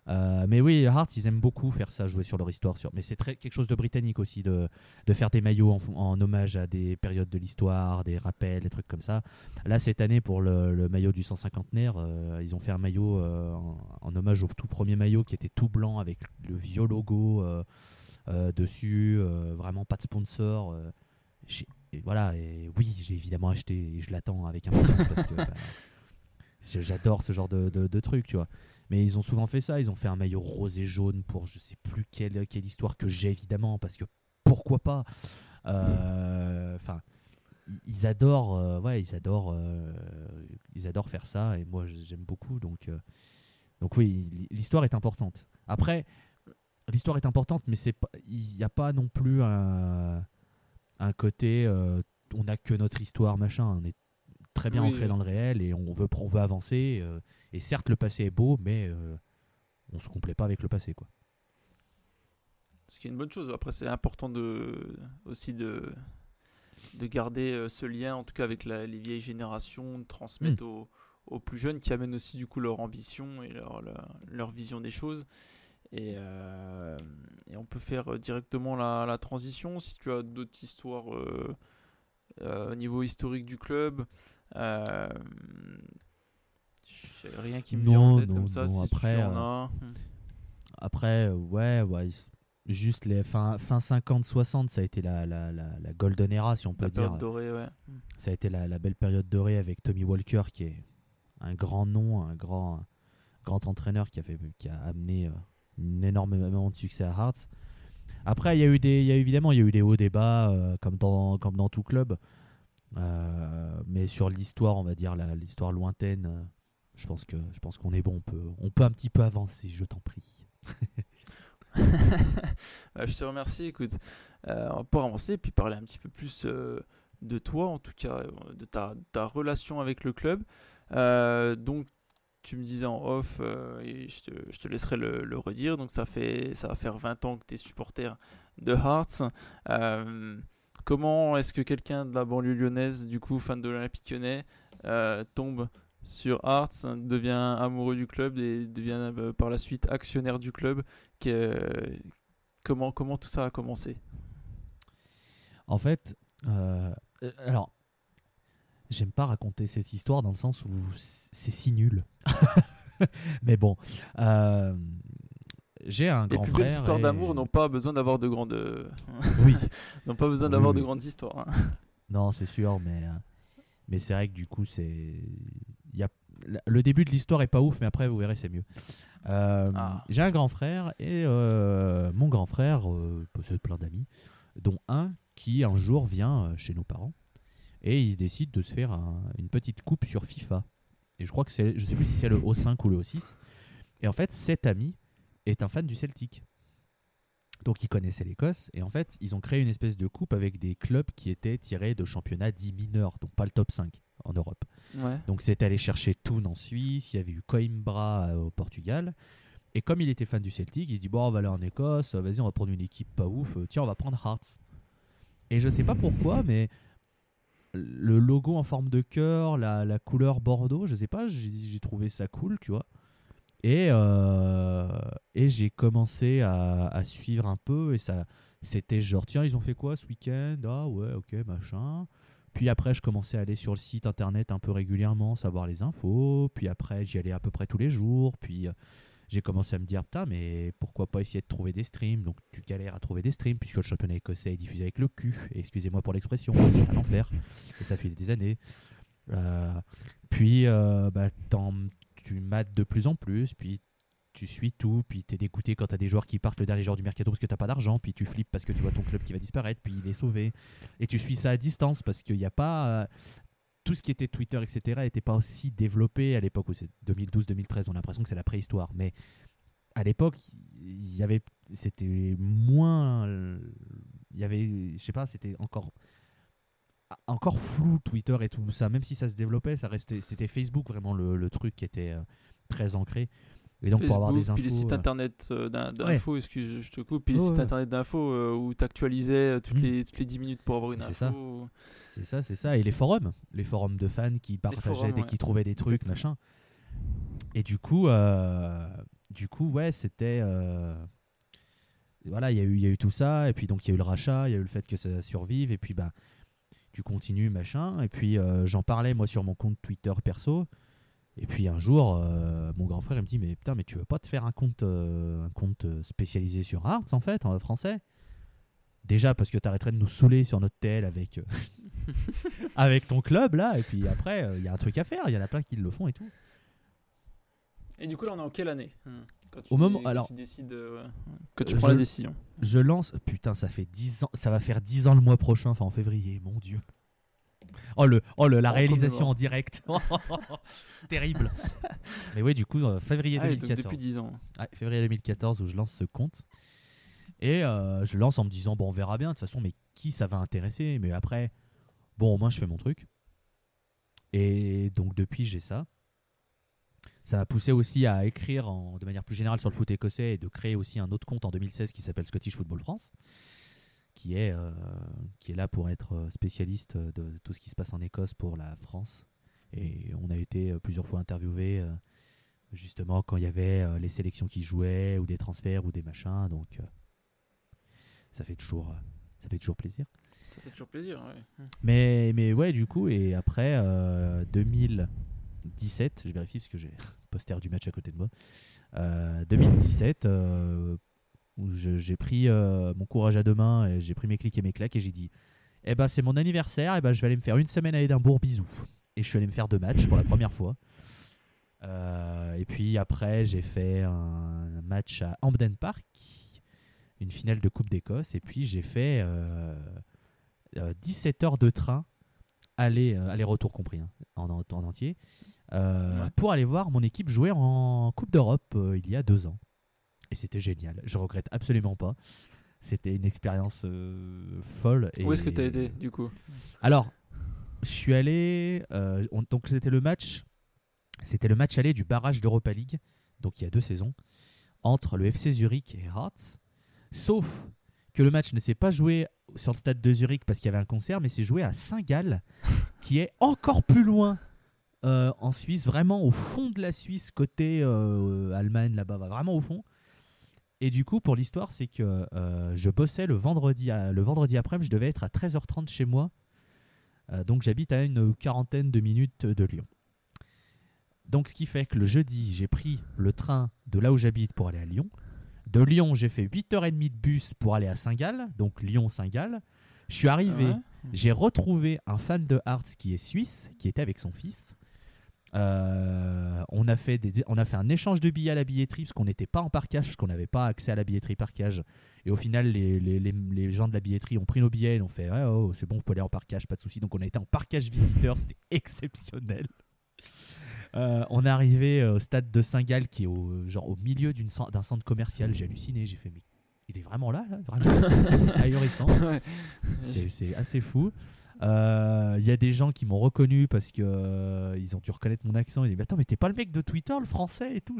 Euh, mais oui, Hearts, ils aiment beaucoup faire ça, jouer sur leur histoire. Mais c'est quelque chose de britannique aussi de, de faire des maillots en, hommage à des périodes de l'histoire, des rappels, des trucs comme ça. Là, cette année, pour le, le maillot du 150naire, euh, ils ont fait un maillot en, hommage au tout premier maillot qui était tout blanc avec le vieux logo. Euh, dessus, euh, vraiment pas de sponsor. Euh, voilà, et oui, j'ai évidemment acheté et je l'attends avec impatience parce que bah, j'adore ce genre de, de, truc, tu vois. Mais ils ont souvent fait ça, ils ont fait un maillot rose et jaune pour je sais plus quelle, quelle histoire que j'ai évidemment, parce que pourquoi pas Enfin, ils adorent, ouais, ils adorent, ils adorent faire ça et moi j'aime beaucoup, donc, donc oui, l'histoire est importante. Après, l'histoire est importante, mais c'est il n'y a pas non plus un, un côté euh, on n'a que notre histoire, machin. On est très bien ancré dans le réel et on veut, on veut avancer. Euh, et certes, le passé est beau, mais euh, on se complaît pas avec le passé, quoi. Ce qui est une bonne chose. Après, c'est important de, aussi de, de garder ce lien, en tout cas avec les vieilles générations, de transmettre mm. aux, aux, plus jeunes qui amènent aussi du coup leur ambition et leur, leur vision des choses. Euh, et, on peut faire directement la, transition si tu as d'autres histoires euh, euh, au niveau historique du club. rien qui me vient en tête comme ça. Si après, hmm. après, ouais, ouais, juste les fin, fin 50-60, ça a été la, la, la, golden era, si on peut dire. Dorée, ouais. Ça a été la, belle période dorée avec Tommy Walker, qui est un grand nom, un grand, grand entraîneur qui a, fait, qui a amené énormément de succès à Hearts. Après, il y a eu des, il y a évidemment, il y a eu des hauts débats euh, comme dans, comme dans tout club. Euh, mais sur l'histoire, on va dire l'histoire lointaine, euh, je pense que je pense qu'on est bon. On peut, on peut un petit peu avancer. Je t'en prie. Bah, je te remercie. Écoute, peut avancer puis parler un petit peu plus de toi, en tout cas de ta, ta relation avec le club. donc tu me disais en off, euh, et je te, laisserai le, redire, donc ça, fait, ça va faire 20 ans que tu es supporter de Hearts. Euh, comment est-ce que quelqu'un de la banlieue lyonnaise, du coup fan de l'Olympique lyonnais, euh, tombe sur Hearts, devient amoureux du club et devient par la suite actionnaire du club? Comment, comment tout ça a commencé? En fait, alors J'aime pas raconter cette histoire dans le sens où c'est si nul. Mais bon, euh, j'ai un grand frère. Les histoires d'amour n'ont pas besoin d'avoir de grandes. oui. n'ont pas besoin d'avoir de grandes histoires. Hein. Non, c'est sûr, mais euh, mais c'est vrai que du coup, c'est il y a le début de l'histoire est pas ouf, mais après vous verrez c'est mieux. Euh, ah. J'ai un grand frère et mon grand frère possède plein d'amis, dont un qui un jour vient chez nos parents et il décide de se faire une petite coupe sur FIFA. Et je crois que c'est, je sais plus si c'est le O5 ou le O6. Et en fait, cet ami est un fan du Celtic. Donc il connaissait l'Écosse et en fait ils ont créé une espèce de coupe avec des clubs qui étaient tirés de championnats dits mineurs, donc pas le top 5 en Europe. Donc c'était aller chercher Thun en Suisse, il y avait eu Coimbra euh, au Portugal. Et comme il était fan du Celtic, il se dit bon on va aller en Écosse, vas-y on va prendre une équipe pas ouf, tiens on va prendre Hearts. Et je sais pas pourquoi, mais le logo en forme de cœur, la, couleur bordeaux, je sais pas, j'ai trouvé ça cool, tu vois. Et, euh, et j'ai commencé à, suivre un peu et ça c'était genre tiens ils ont fait quoi ce week-end? Ah ouais ok machin. Puis après je commençais à aller sur le site internet un peu régulièrement savoir les infos. Puis après j'y allais à peu près tous les jours. Puis j'ai commencé à me dire, putain, mais pourquoi pas essayer de trouver des streams? Donc tu galères à trouver des streams, puisque le championnat écossais est diffusé avec le cul. Excusez-moi pour l'expression, c'est un enfer. Et ça fait des années. Euh, puis euh, bah, tu mates de plus en plus, puis tu suis tout, puis tu es dégoûté quand tu as des joueurs qui partent le dernier jour du mercato parce que t'as pas d'argent, puis tu flippes parce que tu vois ton club qui va disparaître, puis il est sauvé. Et tu suis ça à distance parce qu'il n'y a pas. Tout ce qui était Twitter, etc., n'était pas aussi développé à l'époque où c'est 2012-2013. On a l'impression que c'est la préhistoire. Mais à l'époque, il y avait, c'était moins, il y avait, je sais pas, c'était encore encore flou Twitter et tout ça. Même si ça se développait, ça restait, c'était Facebook vraiment le, le truc qui était euh, très ancré. Et donc pour avoir des infos. Puis les sites euh, internet euh, d'in- d'infos, excuse, je te coupe, puis les sites ouais. internet d'infos euh, où tu actualisais toutes, Mm. les, toutes les 10 minutes pour avoir une info. ça. C'est ça, c'est ça. Et les forums, les forums de fans qui partageaient forums, ouais. qu'ils trouvaient des trucs, Exactement. machin. Et du coup, euh, du coup, ouais, c'était. euh, voilà, il y, a eu- y a eu tout ça. Et puis, donc, il y a eu le rachat, il y a eu le fait que ça survive. Et puis, bah, tu continues, machin. Et puis, euh, j'en parlais, moi, sur mon compte Twitter perso. Et puis, un jour, euh, mon grand frère, il me dit Mais putain, mais tu veux pas te faire un compte, euh, un compte euh, spécialisé sur Arts, en fait, en français? Déjà, parce que t'arrêterais de nous saouler sur notre TL avec. euh, avec ton club là et puis après il y a un truc à faire il y en a plein qui le font et tout Et du coup, là, on est en quelle année hein, quand tu Au moment- quand alors- tu décides, ouais, quand tu prends je- la décision? je lance putain ça fait 10 ans ça va faire 10 ans le mois prochain enfin en février mon dieu oh le oh le la Oh, réalisation en direct. Terrible. Mais ouais du coup euh, février Ah, oui, donc 2014 depuis 10 ans. Février 2014 où je lance ce compte. Et euh, je lance en me disant bon on verra bien de toute façon mais qui ça va intéresser? Mais après bon au moins je fais mon truc. Et donc depuis j'ai ça. Ça m'a poussé aussi à écrire en- de manière plus générale sur le foot écossais et de créer aussi un autre compte en 2016 qui s'appelle Scottish Football France qui est, euh, qui est là pour être euh, spécialiste de tout ce qui se passe en Écosse pour la France et on a été euh, plusieurs fois interviewé justement quand il y avait les sélections qui jouaient ou des transferts ou des machins donc ça fait toujours ça fait toujours plaisir Ça fait toujours plaisir. ouais. mais mais ouais du coup et après euh, 2017 je vérifie parce que j'ai le poster du match à côté de moi Euh, 2017 euh, où j'ai pris euh, mon courage à deux mains et j'ai pris mes clics et mes claques et j'ai dit eh ben c'est mon anniversaire et ben je vais aller me faire une semaine à Édimbourg bisous et je suis allé me faire deux matchs pour la première fois. Euh, et puis après j'ai fait un match à Hampden Park une finale de Coupe d'Écosse. Et puis j'ai fait euh, euh, 17 heures de train aller euh, aller-retour compris hein, en, en, en entier euh, Ouais. pour aller voir mon équipe jouer en Coupe d'Europe euh, il y a deux ans et c'était génial je regrette absolument pas c'était une expérience euh, folle et Où est-ce que tu as été, du coup? Alors, je suis allé. euh, on- donc, c'était le match. C'était le match aller du barrage d'Europa League, donc il y a deux saisons, entre le FC Zurich et Hearts. Sauf que le match ne s'est pas joué sur le stade de Zurich parce qu'il y avait un concert, mais s'est joué à Saint-Gall, qui est encore plus loin euh, en Suisse, vraiment au fond de la Suisse, côté euh, Allemagne, là-bas, vraiment au fond. Et du coup, pour l'histoire, c'est que euh, je bossais le vendredi, à- le vendredi après-midi, je devais être à 13h30 chez moi. Euh, donc j'habite à une quarantaine de minutes de Lyon. Donc ce qui fait que le jeudi, j'ai pris le train de là où j'habite pour aller à Lyon. De Lyon, j'ai fait 8h30 de bus pour aller à Saint-Gall, donc Lyon-Saint-Gall. Je suis arrivé, Ouais. j'ai retrouvé un fan de Hearts qui est suisse, qui était avec son fils. Euh, on, a fait des, on a fait un échange de billets à la billetterie parce qu'on n'était pas en parkage, parce qu'on n'avait pas accès à la billetterie parkage. Et au final, les, les, les- les gens de la billetterie ont pris nos billets et ont fait oh, c'est bon, vous pouvez aller en parkage, pas de souci. Donc on a été en parkage visiteur, c'était exceptionnel. Euh, on est arrivé au stade de Saint-Gall qui est au, genre, au milieu d'un centre commercial. J'ai halluciné, j'ai fait Mais il est vraiment là, là Vraiment? C'est- ahurissant. Ouais. C'est assez fou. Euh, Il y a des gens qui m'ont reconnu parce que euh, ils ont dû reconnaître mon accent. Ils disent mais Attends, mais t'es pas le mec de Twitter, le français et tout?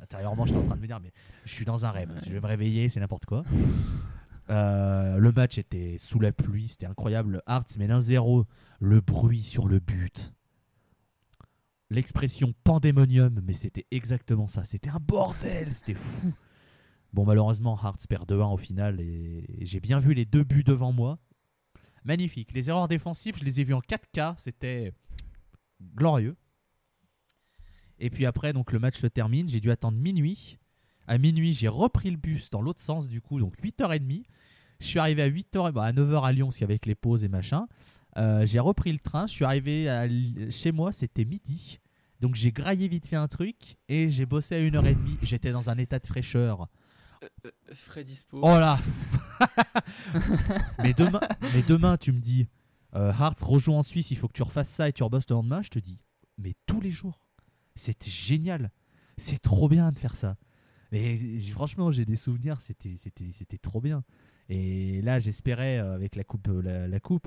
Intérieurement, j'étais en train de me dire Mais je suis dans un rêve. Je vais me réveiller, c'est n'importe quoi. Euh, le match était sous la pluie, c'était incroyable. Hearts mène 1-0. Le bruit sur le but. L'expression pandémonium, mais c'était exactement ça. C'était un bordel, c'était fou. Bon, malheureusement, Hearts perd 2-1 au final et et j'ai bien vu les deux buts devant moi. Magnifique. Les erreurs défensives, je les ai vues en 4K. C'était glorieux. Et puis après, donc le match se termine. J'ai dû attendre minuit. À minuit, j'ai repris le bus dans l'autre sens, du coup, donc 8h30. Je suis arrivé à 8h, bah, à 9h à Lyon, parce qu'avec les pauses et machin. Euh, j'ai repris le train. Je suis arrivé chez moi, c'était midi. Donc j'ai graillé vite fait un truc et j'ai bossé à 1h30. J'étais dans un état de fraîcheur. Euh, euh, dispo. Oh là mais, demain, mais demain, tu me dis, euh, Hearts rejoue en Suisse, il faut que tu refasses ça et tu rebosses le lendemain. Je te dis, mais tous les jours. C'était génial. C'est trop bien de faire ça. Mais franchement, j'ai des souvenirs, c'était, trop bien. Et là, j'espérais, euh, avec la coupe, euh, la, la coupe,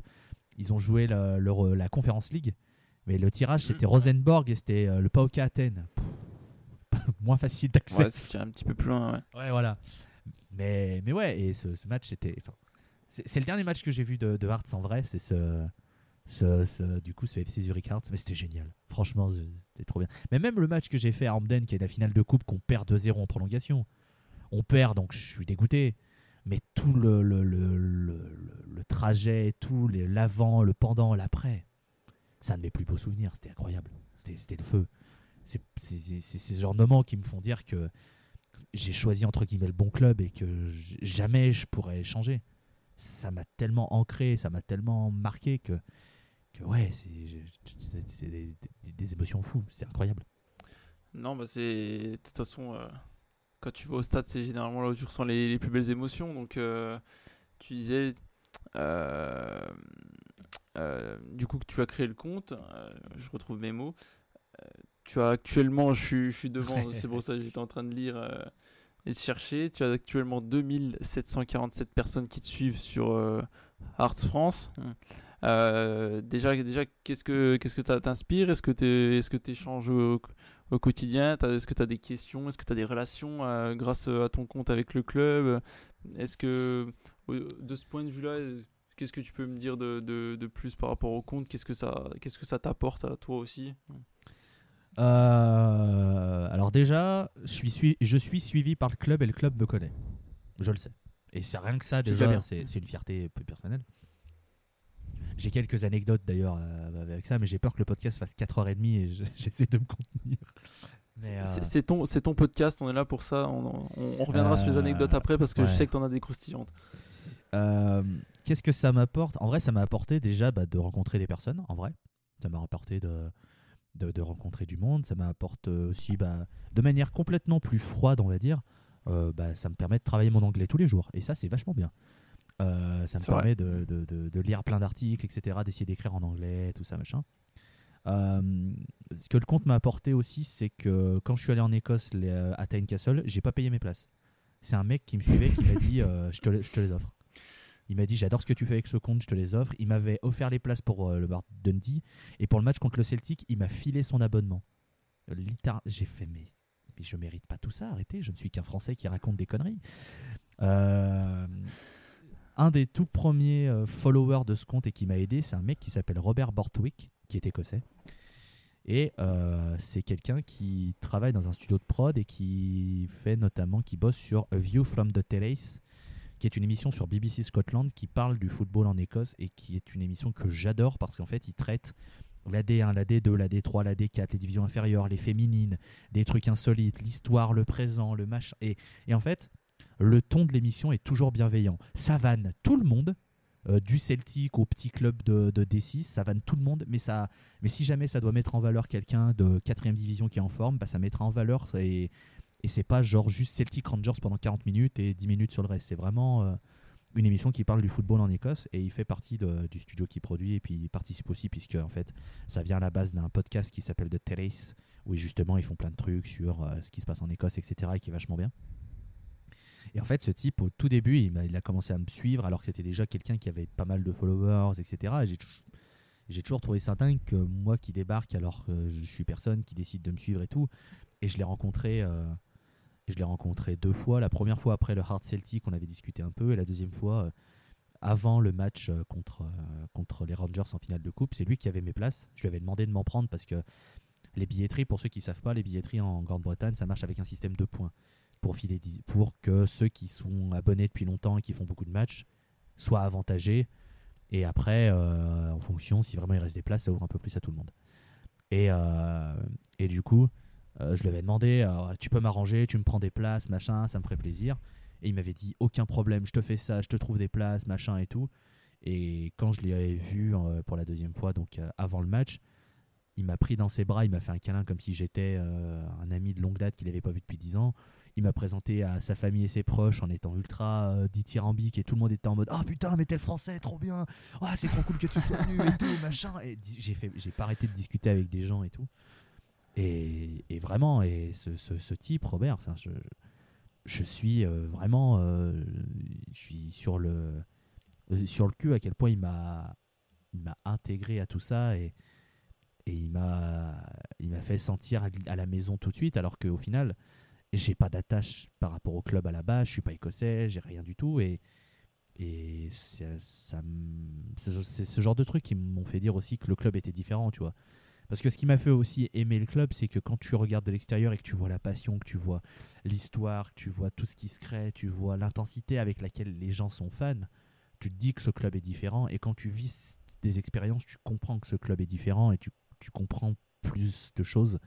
ils ont joué la, leur- la Conference League, mais le tirage Mhm. c'était Rosenborg et c'était euh, le PAOK Athènes. Pff, Moins facile d'accès. Ouais, c'est un petit peu plus loin. Ouais. Ouais, voilà. Mais, mais ouais, et ce, ce match, c'était. c'est le dernier match que j'ai vu de, de Hearts en vrai. C'est ce, ce, ce- Du coup, ce FC Zurich Hearts. Mais c'était génial. Franchement, c'était trop bien. Mais même le match que j'ai fait à Hamden, qui est la finale de Coupe, qu'on perd 2-0 en prolongation. On perd, donc je suis dégoûté. Mais tout le, le, le, le, trajet, tout l'avant, le pendant, l'après, c'est un de mes plus beaux souvenirs. C'était incroyable. C'était le feu. C'est ces moments qui me font dire que j'ai choisi entre guillemets le bon club et que jamais je pourrais changer. Ça m'a tellement ancré, ça m'a tellement marqué que, ouais, c'est des, émotions fous. C'est incroyable. Non, bah c'est. De toute façon, euh, quand tu vas au stade, c'est généralement là où tu ressens les, plus belles émotions. Donc, euh, tu disais. euh, du coup, que tu as créé le compte, je retrouve mes mots. Tu as actuellement, je suis, je suis devant, c'est pour ça que j'étais en train de lire euh, et de chercher. Tu as actuellement 2747 personnes qui te suivent sur euh, Arts France. Euh, déjà, déjà qu'est-ce que qu'est-ce que ça t'inspire? Est-ce que tu est-ce que tu échanges au, au quotidien? Est-ce que tu as des questions? Est-ce que tu as des relations euh, grâce à ton compte avec le club? Est-ce que de ce point de vue-là, qu'est-ce que tu peux me dire de, de, de plus par rapport au compte? Qu'est-ce que ça qu'est-ce que ça t'apporte à toi aussi? Euh, alors déjà, je suis, sui- je suis suivi par le club et le club me connaît. Je le sais. Et c'est rien que ça déjà c'est une fierté peu personnelle. J'ai quelques anecdotes d'ailleurs euh, avec ça, mais j'ai peur que le podcast fasse 4h30 et je- j'essaie de me contenir. C'est- euh, C'est ton, podcast, on est là pour ça. On, on- on reviendra sur les anecdotes après parce que je sais que tu en as des croustillantes. Euh, Qu'est-ce que ça m'apporte? En vrai, ça m'a apporté déjà bah, de rencontrer des personnes, en vrai. Ça m'a apporté de, de, de rencontrer du monde. Ça m'apporte aussi, bah, de manière complètement plus froide, on va dire, euh, bah, ça me permet de travailler mon anglais tous les jours. Et ça, c'est vachement bien. Euh, ça me permet de, de, de- lire plein d'articles, etc., d'essayer d'écrire en anglais, tout ça, machin. Euh, ce que le compte m'a apporté aussi, c'est que quand je suis allé en Écosse les- euh, à Tynecastle, j'ai pas payé mes places. C'est un mec qui me suivait qui m'a dit euh, je, te je te les offre. Il m'a dit j'adore ce que tu fais avec ce compte, je te les offre. Il m'avait offert les places pour euh, le bar Dundee et pour le match contre le Celtic, il m'a filé son abonnement. Euh, littéral- j'ai fait mais, mais je mérite pas tout ça, arrêtez, je ne suis qu'un Français qui raconte des conneries. Euh, un des tout premiers followers de ce compte et qui m'a aidé, c'est un mec qui s'appelle Robert Bortwick, qui est écossais. Et c'est quelqu'un qui travaille dans un studio de prod et qui fait notamment, qui bosse sur A View from the Terrace, qui est une émission sur BBC Scotland qui parle du football en Écosse et qui est une émission que j'adore parce qu'en fait, il traite la D1, la D2, la D3, la D4, les divisions inférieures, les féminines, des trucs insolites, l'histoire, le présent, le machin. Et, en fait, le ton de l'émission est toujours bienveillant. Ça vanne tout le monde, euh, du Celtic au petit club de, de D6, ça vanne tout le monde, mais, ça, mais si jamais ça doit mettre en valeur quelqu'un de 4ème division qui est en forme, bah, ça mettra en valeur et, et c'est pas genre juste Celtic Rangers pendant 40 minutes et 10 minutes sur le reste. C'est vraiment euh, une émission qui parle du football en Écosse et il fait partie du studio qui produit et puis il participe aussi puisque en fait ça vient à la base d'un podcast qui s'appelle The Terrace où justement ils font plein de trucs sur euh, ce qui se passe en Écosse etc et qui est vachement bien. Et en fait, ce type, au tout début, il, a commencé à me suivre alors que c'était déjà quelqu'un qui avait pas mal de followers, etc. Et j'ai tou- j'ai toujours trouvé ça que moi qui débarque alors que je suis personne qui décide de me suivre et tout. Et je l'ai rencontré, euh, je l'ai rencontré deux fois. La première fois après le Hard Celtic, on avait discuté un peu, et la deuxième fois euh, avant le match euh, contre, euh, contre les Rangers en finale de coupe. C'est lui qui avait mes places. Je lui avais demandé de m'en prendre parce que les billetteries, pour ceux qui savent pas, les billetteries en Grande-Bretagne, ça marche avec un système de points pour, filer, pour que ceux qui sont abonnés depuis longtemps et qui font beaucoup de matchs soient avantagés. Et après, en fonction, si vraiment il reste des places, ça ouvre un peu plus à tout le monde. Et, et du coup, euh, je lui avais demandé, tu peux m'arranger, tu me prends des places, machin, ça me ferait plaisir. Et il m'avait dit, aucun problème, je te fais ça, je te trouve des places, machin et tout. Et quand je l'ai vu euh, pour la deuxième fois, donc euh, avant le match, il m'a pris dans ses bras, il m'a fait un câlin comme si j'étais un ami de longue date qu'il n'avait pas vu depuis 10 ans. Il m'a présenté à sa famille et ses proches en étant ultra dithyrambique et tout le monde était en mode Ah putain, mais t'es le français, trop bien Ah, c'est trop cool que tu sois venu et tout, machin. Et j'ai pas arrêté de discuter avec des gens et tout. Et, vraiment, et ce, type, Robert, enfin, je, suis euh, vraiment, euh, je suis sur le, euh, sur le cul à quel point il m'a intégré à tout ça et, il m'a fait sentir à la maison tout de suite alors qu'au final j'ai pas d'attache par rapport au club à la base je suis pas écossais j'ai rien du tout et et c'est ce genre de trucs qui m'ont fait dire aussi que le club était différent tu vois parce que ce qui m'a fait aussi aimer le club, c'est que quand tu regardes de l'extérieur et que tu vois la passion, que tu vois l'histoire, que tu vois tout ce qui se crée, tu vois l'intensité avec laquelle les gens sont fans, tu te dis que ce club est différent. Et quand tu vis des expériences, tu comprends que ce club est différent et tu, comprends plus de choses.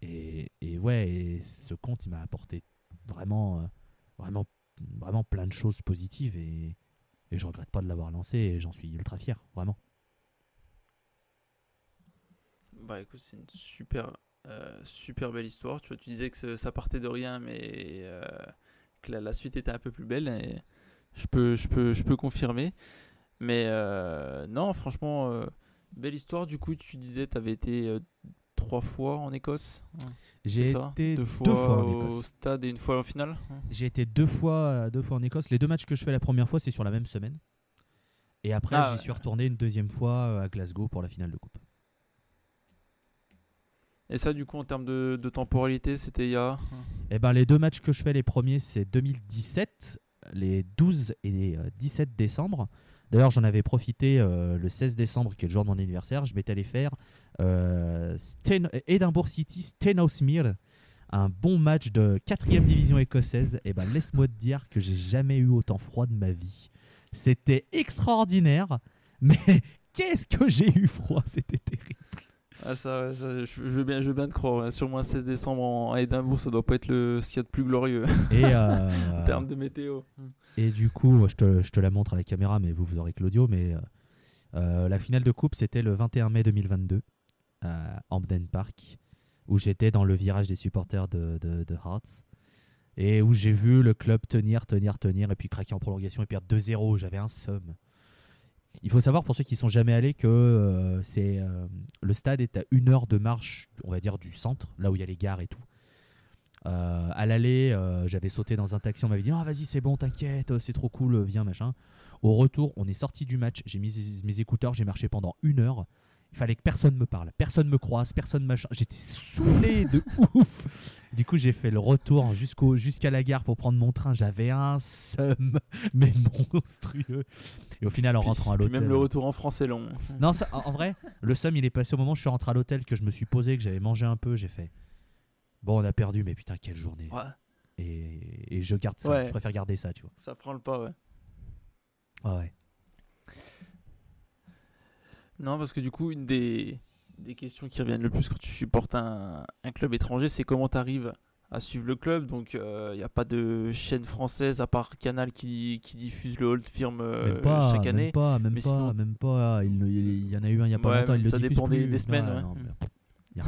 Et, ouais, ce compte, il m'a apporté vraiment, euh, vraiment, vraiment plein de choses positives et, et je regrette pas de l'avoir lancé et j'en suis ultra fier, vraiment. Bah écoute, c'est une super, euh, super belle histoire. Tu vois, tu disais que ça partait de rien, mais euh, que la, suite était un peu plus belle. Et je peux, je peux, je peux confirmer. Mais euh, non, franchement, belle histoire. Du coup, tu disais, tu avais été trois fois en Écosse. J'ai été deux fois, en Écosse. au stade et une fois en finale? J'ai été deux fois, deux fois en Écosse. Les deux matchs que je fais la première fois, c'est sur la même semaine. Et après, ah j'y suis retourné une deuxième fois à Glasgow pour la finale de coupe. Et ça, du coup, en termes de, temporalité, c'était il y a Eh ben, les deux matchs que je fais, les premiers, c'est 2017, les 12 et 17 décembre. D'ailleurs, j'en avais profité euh, le 16 décembre, qui est le jour de mon anniversaire. Je m'étais allé faire euh, Edinburgh City, Stenhousemuir, un bon match de 4ème division écossaise. Et eh ben, laisse-moi te dire que j'ai jamais eu autant froid de ma vie. C'était extraordinaire, mais qu'est-ce que j'ai eu froid, c'était terrible. Ah ça, je, veux bien, je veux bien te croire. Sur moins 16 décembre en, à Édimbourg, ça doit pas être le, ce qu'il y a de plus glorieux et euh, en termes de météo. Et du coup, je te, je te, la montre à la caméra, mais vous, vous aurez que l'audio. Mais euh, euh, la finale de coupe, c'était le 21 mai 2022 à Hampden Park, où j'étais dans le virage des supporters de, de, de Hearts. Et où j'ai vu le club tenir, tenir, tenir, et puis craquer en prolongation et perdre 2-0. J'avais un somme. Il faut savoir pour ceux qui sont jamais allés que euh, euh, le stade est à une heure de marche, on va dire du centre, là où il y a les gares et tout. Euh, à l'aller, j'avais sauté dans un taxi, on m'avait dit ah vas-y c'est bon, t'inquiète, c'est trop cool, viens machin. Au retour, on est sorti du match, j'ai mis mes écouteurs, j'ai marché pendant une heure. Il fallait que personne me parle, personne me croise, personne machin. J'étais saoulé de ouf. Du coup, j'ai fait le retour jusqu'au jusqu'à la gare pour prendre mon train. J'avais un seum, mais monstrueux. Et au final, en rentrant à l'hôtel. Même le retour en France est long. Non, ça, en vrai, le seum, il est passé au moment où je suis rentré à l'hôtel, que je me suis posé, que j'avais mangé un peu. J'ai fait. Bon, on a perdu, mais putain, quelle journée. Et, et, je garde ça. Je préfère garder ça, tu vois. Ça prend le pas, ouais. ouais. Non, parce que du coup, une des, des questions qui reviennent le plus quand tu supportes un, un club étranger, c'est comment tu arrives à suivre le club. Donc, il euh, n'y a pas de chaîne française à part Canal qui, qui diffuse le Old Firm euh, chaque année. Même pas, même pas, même pas. Il, y en a eu un il n'y a pas longtemps. Il ça le dépend des, des, semaines. Il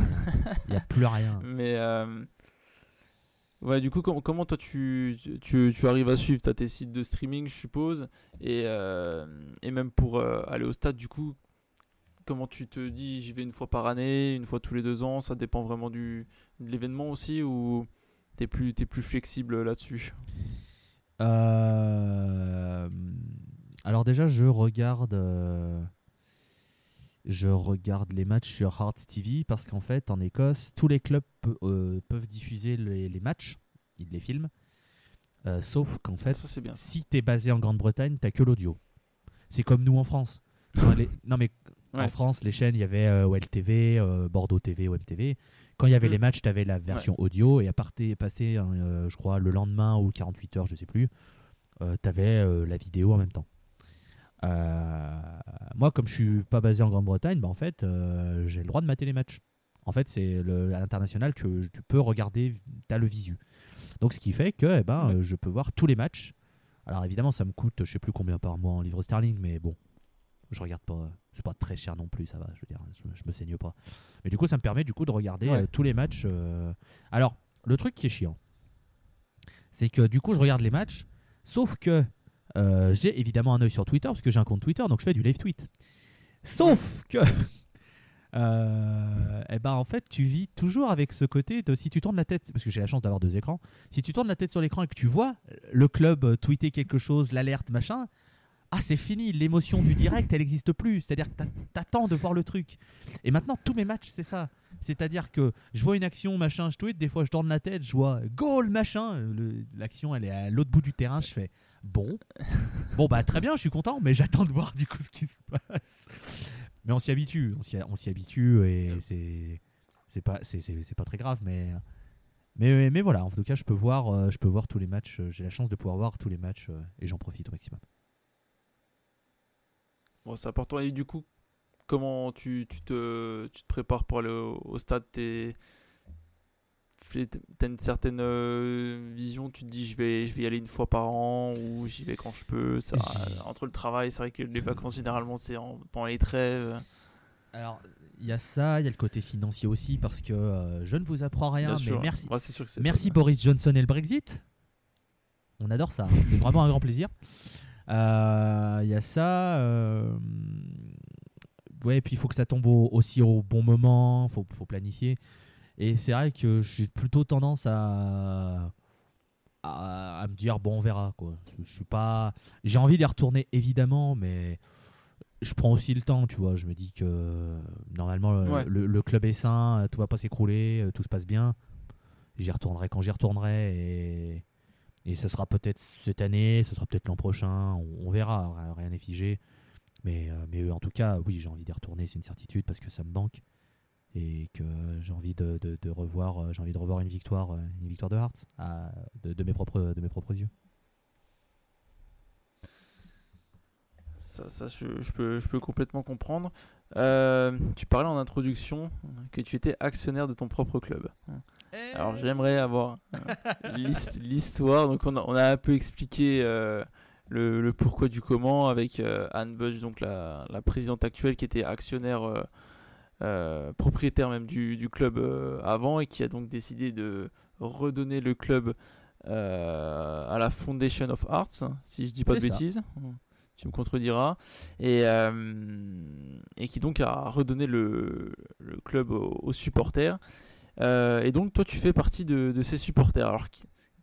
n'y a, plus rien. Mais. Euh, ouais, du coup, comment, comment toi tu, tu, tu, arrives à suivre? Tu as tes sites de streaming, je suppose, et, et même pour aller au stade, du coup, comment tu te dis j'y vais une fois par année, une fois tous les deux ans, ça dépend vraiment du, de l'événement aussi ou t'es plus, es plus flexible là-dessus? Euh, Alors déjà je regarde euh, je regarde les matchs sur Hearts TV parce qu'en fait en Écosse tous les clubs euh, peuvent diffuser les, matchs, ils les filment. sauf qu'en fait, si tu es basé en Grande-Bretagne, t'as que l'audio. C'est comme nous en France. Non mais en France, les chaînes, il y avait euh, OLTV, euh, Bordeaux TV, OMTV. Quand il y avait mm. les matchs, tu avais la version audio et à partir passer, euh, je crois, le lendemain ou 48 heures, je sais plus, tu avais la vidéo en même temps. moi, comme je suis pas basé en Grande-Bretagne, bah, en fait, j'ai le droit de mater les matchs. En fait, c'est à l'international que tu peux regarder, tu as le visu. Donc, ce qui fait que eh ben, je peux voir tous les matchs. Alors, évidemment, ça me coûte, je sais plus combien par mois en livre sterling, mais bon, je regarde pas c'est pas très cher non plus, ça va, je veux dire, je, me saigne pas. Mais du coup, ça me permet du coup de regarder euh, tous les matchs. Euh. Alors, le truc qui est chiant, c'est que du coup, je regarde les matchs, sauf que euh, j'ai évidemment un œil sur Twitter, parce que j'ai un compte Twitter, donc je fais du live tweet. Sauf que. eh ben en fait tu vis toujours avec ce côté de si tu tournes la tête parce que j'ai la chance d'avoir deux écrans si tu tournes la tête sur l'écran et que tu vois le club tweeter quelque chose l'alerte machin ah c'est fini, l'émotion du direct elle n'existe plus, c'est-à-dire que t'attends de voir le truc. Et maintenant tous mes matchs c'est ça, c'est-à-dire que je vois une action machin, je tweet, des fois je tourne la tête, je vois goal machin, l'action elle est à l'autre bout du terrain, je fais bon, bon bah très bien, je suis content, mais j'attends de voir du coup ce qui se passe. Mais on s'y habitue, on s'y habitue et c'est pas pas très grave, mais mais, mais voilà, en tout cas, je peux voir, euh, je peux voir tous les matchs. Euh, j'ai la chance de pouvoir voir tous les matchs euh, et j'en profite au maximum. Bon, c'est important. Et du coup, comment tu, tu, te, tu te prépares pour aller au, stade? Tu as une certaine vision? Tu te dis, je vais, je vais y aller une fois par an ou j'y vais quand je peux? Ça, Entre le travail, c'est vrai que les vacances, généralement, c'est pendant les trêves. Alors, il y a ça, il y a le côté financier aussi, parce que euh, je ne vous apprends rien, mais merci, merci Boris Johnson et le Brexit. On adore ça, hein. c'est vraiment un grand plaisir. Euh, il y a ça. Euh, ouais, et puis il faut que ça tombe aussi au bon moment, il faut, faut, planifier. Et c'est vrai que j'ai plutôt tendance à, à, à, me dire, bon, on verra. Quoi. Je suis pas... J'ai envie d'y retourner, évidemment, mais je prends aussi le temps, tu vois. Je me dis que normalement le, club est sain, tout va pas s'écrouler, euh, tout se passe bien. J'y retournerai quand j'y retournerai et, et ce sera peut-être cette année, ce sera peut-être l'an prochain, on, verra, rien n'est figé. Mais, euh, mais en tout cas, oui, j'ai envie d'y retourner, c'est une certitude parce que ça me manque et que j'ai envie de, revoir, euh, j'ai envie de revoir une victoire, une victoire de Hearts de, mes propres, de yeux. Ça, je, peux, complètement comprendre. Euh, tu parlais en introduction que tu étais actionnaire de ton propre club. Eh Alors j'aimerais avoir l'histoire. Donc on a, on a, un peu expliqué euh, le, pourquoi du comment avec euh, Anne Bush, donc la, la, présidente actuelle qui était actionnaire, propriétaire même du, du club avant et qui a donc décidé de redonner le club à la Foundation of Arts, si je dis pas de bêtises tu me contrediras, et, euh, et qui donc a redonné le, le club aux, supporters. Euh, et donc toi tu fais partie de, ces supporters. Alors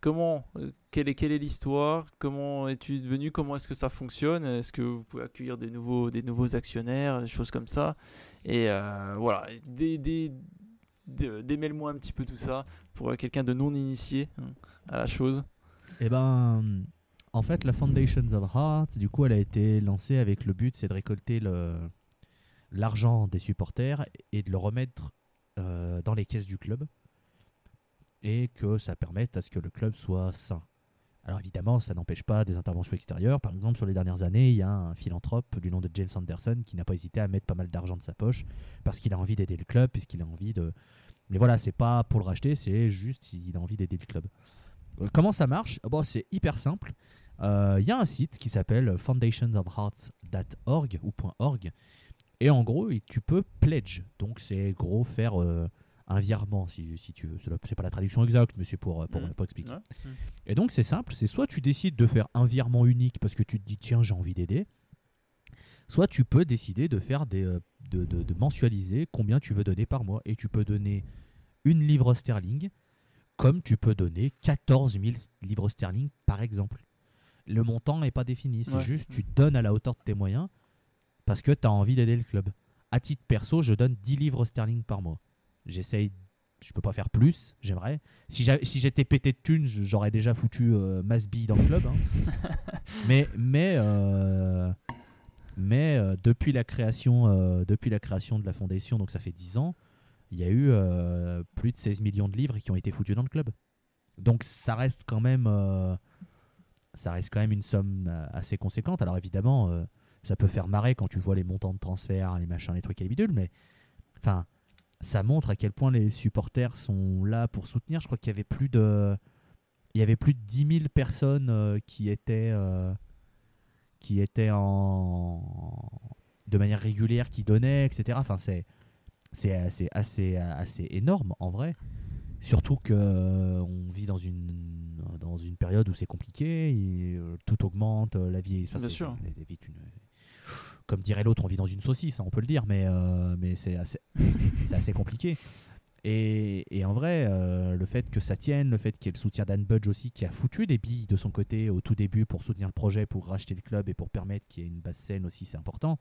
comment, euh, quelle est, quelle est l'histoire? Comment es-tu devenu? Comment est-ce que ça fonctionne? Est-ce que vous pouvez accueillir des nouveaux, des nouveaux actionnaires, des choses comme ça? Et voilà, démêle-moi un petit peu tout ça pour quelqu'un de non initié hein, à la chose. Eh ben, en fait, la Foundations of Heart, du coup, elle a été lancée avec le but, c'est de récolter l'argent des supporters et de le remettre euh, dans les caisses du club et que ça permette à ce que le club soit sain. Alors évidemment, ça n'empêche pas des interventions extérieures. Par exemple, sur les dernières années, il y a un philanthrope du nom de James Anderson qui n'a pas hésité à mettre pas mal d'argent de sa poche parce qu'il a envie d'aider le club, puisqu'il a envie de. Mais voilà, c'est pas pour le racheter, c'est juste il a envie d'aider le club. Euh, comment ça marche? Bon, C'est hyper simple. Il euh, y a un site qui s'appelle foundationsofhearts.org ou .org et en gros tu peux pledge. Donc c'est gros faire euh, un virement si, si tu veux. C'est pas la traduction exacte mais c'est pour, euh, pour, mmh. expliquer. Mmh. et donc c'est simple. C'est soit tu décides de faire un virement unique parce que tu te dis tiens j'ai envie d'aider. Soit tu peux décider de faire des de, de, de, mensualiser combien tu veux donner par mois. Et tu peux donner une livre sterling comme tu peux donner 14 000 livres sterling par exemple. Le montant n'est pas défini. C'est juste, tu donnes à la hauteur de tes moyens parce que tu as envie d'aider le club. À titre perso, je donne 10 livres sterling par mois. J'essaye, je peux pas faire plus, j'aimerais. Si j'étais pété de thunes, j'aurais déjà foutu euh, Masby dans le club. Hein. mais mais, euh, mais euh, depuis, la création, euh, depuis la création de la fondation, donc ça fait 10 ans, il y a eu plus de 16 millions de livres qui ont été foutus dans le club. Donc ça reste quand même ça reste quand même une somme assez conséquente. Alors évidemment, ça peut faire marrer quand tu vois les montants de transfert, les machins, les trucs et les bidules, mais enfin, ça montre à quel point les supporters sont là pour soutenir. Je crois qu'il y avait plus de, il y avait plus de 10 000 personnes euh, qui étaient, qui étaient en, de manière régulière, qui donnaient, etc. Enfin, c'est, c'est assez, assez, assez énorme en vrai. Surtout que euh, on vit dans une dans une période où c'est compliqué, et, euh, tout augmente, euh, la vie, Bien sûr. Comme dirait l'autre, on vit dans une saucisse, hein, on peut le dire, mais mais c'est assez, assez compliqué. Et, et en vrai, euh, le fait que ça tienne, le fait qu'il y ait le soutien d'Anne Budge aussi, qui a foutu des billes de son côté au tout début pour soutenir le projet, pour racheter le club et pour permettre qu'il y ait une basse scène aussi, c'est important.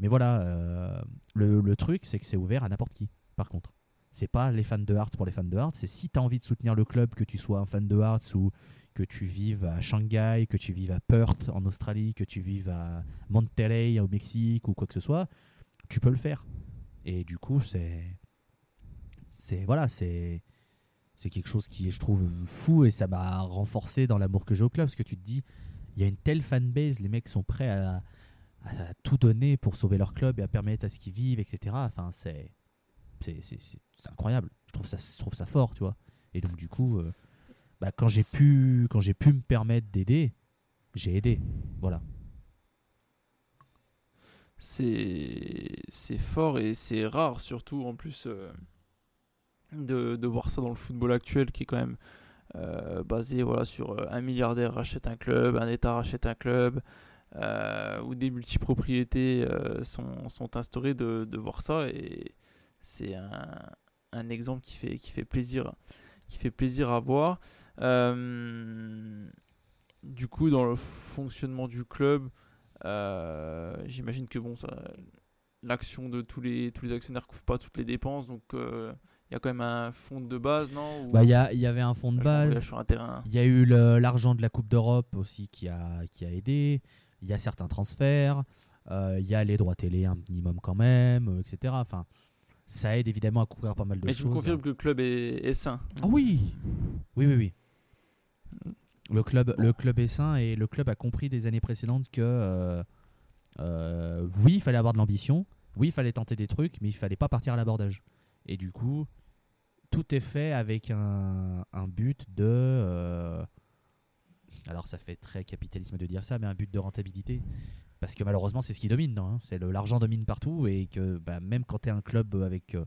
Mais voilà, euh, le, le truc, c'est que c'est ouvert à n'importe qui, par contre. C'est pas les fans de Hearts pour les fans de Hearts, c'est si tu as envie de soutenir le club, que tu sois un fan de Hearts ou que tu vives à Shanghai, que tu vives à Perth en Australie, que tu vives à Monterrey au Mexique ou quoi que ce soit, tu peux le faire. Et du coup, c'est c'est voilà, c'est c'est quelque chose qui je trouve fou et ça m'a renforcé dans l'amour que j'ai au club parce que tu te dis il y a une telle fanbase, les mecs sont prêts à, tout donner pour sauver leur club et à permettre à ce qu'ils vivent, etc. Enfin, c'est- c'est incroyable. Je trouve ça je trouve ça fort, tu vois. Et donc du coup, euh, bah, quand j'ai pu quand j'ai pu me permettre d'aider, j'ai aidé. Voilà. c'est c'est fort et c'est rare surtout en plus euh, de, de voir ça dans le football actuel qui est quand même euh, basé voilà sur euh, un milliardaire rachète un club, un État rachète un club, où des multipropriétés sont, sont instaurées de, de voir ça et c'est un, un exemple qui fait, qui fait plaisir qui fait plaisir à voir. Euh, du coup, dans le fonctionnement du club, euh, j'imagine que bon, l'action de tous les, tous les actionnaires couvre pas toutes les dépenses, donc euh, il y a quand même un fonds de base, non? Ou- Bah il y, avait un fond de Là, base. Il y a eu l'argent de la Coupe d'Europe aussi qui a, qui a aidé. Il y a certains transferts. Euh, il y a les droits télé un minimum quand même, etc. Enfin, ça aide évidemment à couvrir pas mal de Mais choses. me confirmes que le club est, est sain. Ah oui Oui, oui, oui. Le club, le club est sain et le club a compris des années précédentes que euh, euh, oui, il fallait avoir de l'ambition, oui, il fallait tenter des trucs, mais il fallait pas partir à l'abordage. Et du coup, tout est fait avec un, un but de. euh, alors, ça fait très capitalisme de dire ça, mais un but de rentabilité. Parce que malheureusement, c'est ce qui domine. hein. C'est l'argent domine partout et que bah, même quand tu es un club avec. euh,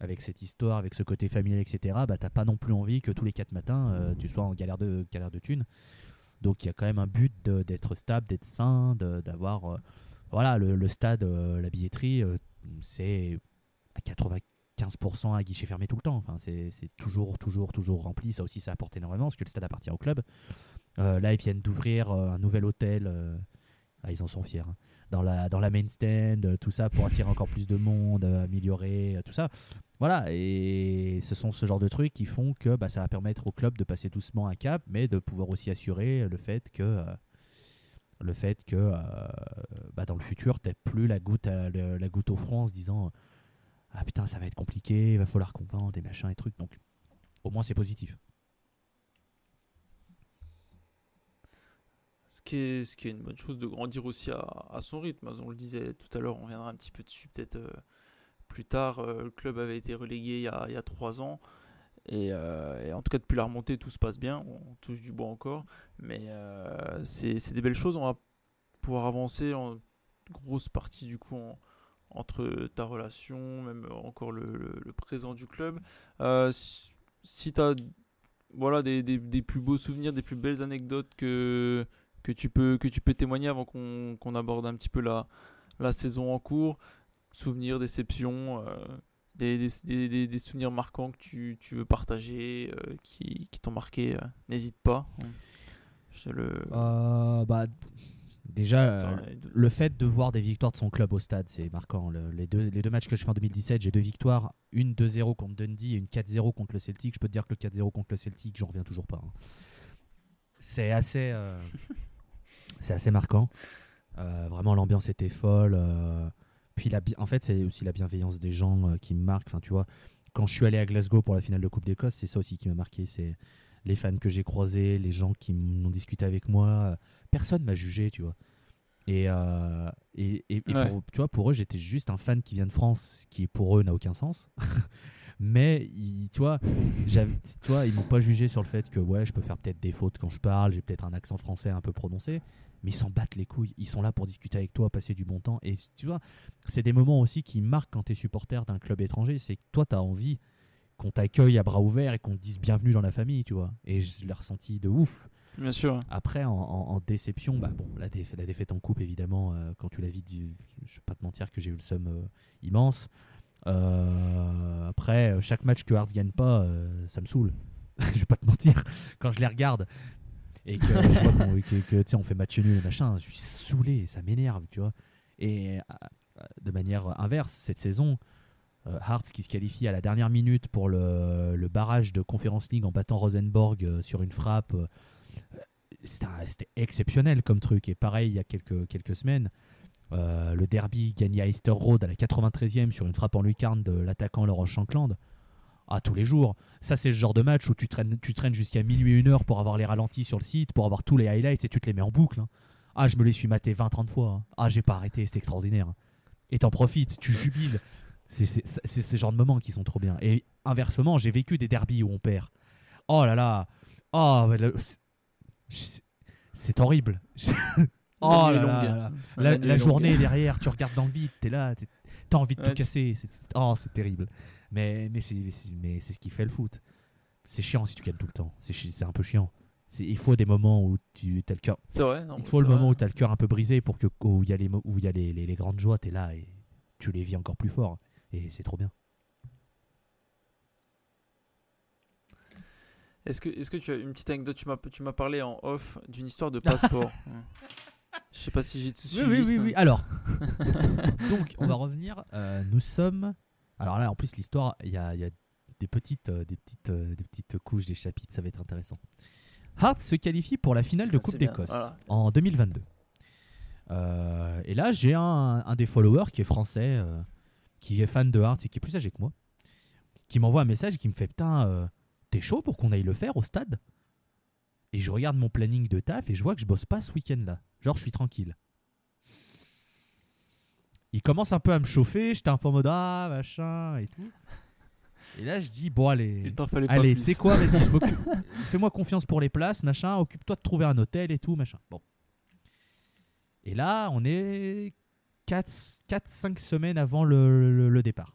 avec cette histoire, avec ce côté familial, etc., bah, t'as pas non plus envie que tous les quatre matins, euh, tu sois en galère de, galère de thunes. Donc il y a quand même un but d'être stable, d'être sain, d'avoir... euh, voilà, le, stade, la billetterie, c'est à 95% à guichet fermé tout le temps. Enfin, c'est toujours, toujours, toujours rempli. Ça aussi, ça apporte énormément, parce que le stade appartient au club. Là, ils viennent d'ouvrir un nouvel hôtel. Ah, ils en sont fiers. hein, Dans la, dans la main stand, euh, tout ça pour attirer encore plus de monde, euh, améliorer, euh, tout ça. Voilà, et ce sont ce genre de trucs qui font que bah, ça va permettre au club de passer doucement un cap, mais de pouvoir aussi assurer le fait que, le fait que bah, dans le futur, tu plus la goutte, à- le- la goutte au front en disant Ah putain, ça va être compliqué, il va falloir qu'on vende des machins et trucs. Donc, au moins, c'est positif. Ce qui, est, ce qui est une bonne chose de grandir aussi à, à son rythme. On le disait tout à l'heure, on reviendra un petit peu dessus peut-être euh, plus tard. Euh, le club avait été relégué il y a, il y a trois ans. Et, euh, et en tout cas, depuis la remontée, tout se passe bien. On touche du bois encore. Mais c'est des belles choses. On va pouvoir avancer en grosse partie du coup en- entre ta relation, même encore le, le- présent du club. Si si tu as voilà, des, des- des plus beaux souvenirs, des plus belles anecdotes que, que, tu, peux, que tu peux témoigner avant qu'on qu'on aborde un petit peu la, la saison en cours, souvenirs, déceptions, euh, des, des, des- des- souvenirs marquants que tu, tu veux partager, euh, qui, qui t'ont marqué, euh, n'hésite pas. Je le... Bah, déjà, Attends, euh, le fait de voir des victoires de son club au stade, c'est marquant. Le- les, deux, les deux matchs que je fais en 2017, j'ai deux victoires, une 2-0 contre Dundee et une 4-0 contre le Celtic. Je peux te dire que le 4-0 contre le Celtic, j'en reviens toujours pas. hein. C'est assez, euh, c'est assez marquant. Euh, vraiment, l'ambiance était folle. euh, puis, la, en fait, c'est aussi la bienveillance des gens euh, qui me marque. Enfin, tu vois, quand je suis allé à Glasgow pour la finale de Coupe d'Écosse, c'est ça aussi qui m'a marqué. C'est les fans que j'ai croisés, les gens qui m'ont discuté avec moi. Personne m'a jugé, tu vois. Et, et, et- et Ouais. pour, tu vois, pour eux, j'étais juste un fan qui vient de France, qui pour eux n'a aucun sens. Mais ils- tu vois, vois, ils m'ont pas jugé sur le fait que ouais, je peux faire peut-être des fautes quand je parle, j'ai peut-être un accent français un peu prononcé, mais ils s'en battent les couilles. Ils sont là pour discuter avec toi, passer du bon temps. Et tu vois, c'est des moments aussi qui marquent quand tu es supporter d'un club étranger. C'est que toi, tu as envie qu'on t'accueille à bras ouverts et qu'on te dise bienvenue dans la famille, tu vois. Et je l'ai ressenti de ouf. Bien sûr. Après, en, en- en déception, bah bon, la, défa- la défaite en coupe, évidemment, euh, quand tu la vis, je vais pas te mentir que j'ai eu le seum euh, immense. Euh, après, chaque match que Hearts gagne pas, euh, ça me saoule. je vais pas te mentir. Quand je les regarde et que je vois qu'on on fait match nul et machin, je suis saoulé, ça m'énerve, tu vois. Et euh, de manière inverse, cette saison, euh, Hearts qui se qualifie à la dernière minute pour le, barrage de Conference League en battant Rosenborg euh, sur une frappe, euh, c'était exceptionnel comme truc. Et pareil, il y a quelques semaines, euh, le derby gagné à Easter Road à la 93e sur une frappe en lucarne de l'attaquant Laurent Shankland. Ah, tous les jours. Ça, c'est le genre de match où tu traînes, tu traînes jusqu'à minuit, une heure pour avoir les ralentis sur le site, pour avoir tous les highlights et tu te les mets en boucle. hein. Ah, je me les suis matés 20-30 fois. hein. Ah, j'ai pas arrêté, c'est extraordinaire. Et t'en profites, tu jubiles. C'est c'est- c'est- c'est ce genre de moments qui sont trop bien. Et inversement, j'ai vécu des derbies où on perd. Oh là là. Oh, c'est horrible. oh nuit là là. La La, la journée derrière, tu regardes dans le vide, t'es là, t'as envie de Ouais, tout tu- casser. C'est- oh, c'est terrible. Mais, mais c'est mais c'est ce qui fait le foot. C'est chiant si tu gagnes tout le temps. C'est c'est un peu chiant. C'est- Il faut des moments où tu as le cœur. C'est vrai. non, Il faut le moment vrai. où tu as le cœur un peu brisé pour que où il y a les où il y a les, les- les grandes joies, t'es là et tu les vis encore plus fort. Et c'est trop bien. Est-ce que, est-ce que tu as une petite anecdote? Tu m'as, tu m'as parlé en off d'une histoire de passeport. Je sais pas si j'ai tout Oui, suivi. oui, oui, oui. Alors, donc, on va revenir. Euh, nous sommes. Alors là, en plus, l'histoire, il y a, il y a des, petites, euh, des, petites, euh, des petites couches, des chapitres, ça va être intéressant. Hearts se qualifie pour la finale de Ah, Coupe d'Écosse voilà. en 2022. Euh, et là, j'ai un, un des followers qui est français, euh, qui est fan de Hearts et qui est plus âgé que moi, qui m'envoie un message et qui me fait Putain, euh, t'es chaud pour qu'on aille le faire au stade? Et je regarde mon planning de taf et je vois que je bosse pas ce week-end-là. Genre, je suis tranquille. Il commence un peu à me chauffer, j'étais un peu en mode Ah, machin et tout. Et là, je dis Bon, allez. Il t'en fallait pas Allez, tu sais quoi, vas-y, fais-moi confiance pour les places, machin, occupe-toi de trouver un hôtel et tout, machin. Bon. Et là, on est 4-5 semaines avant le, le- le départ.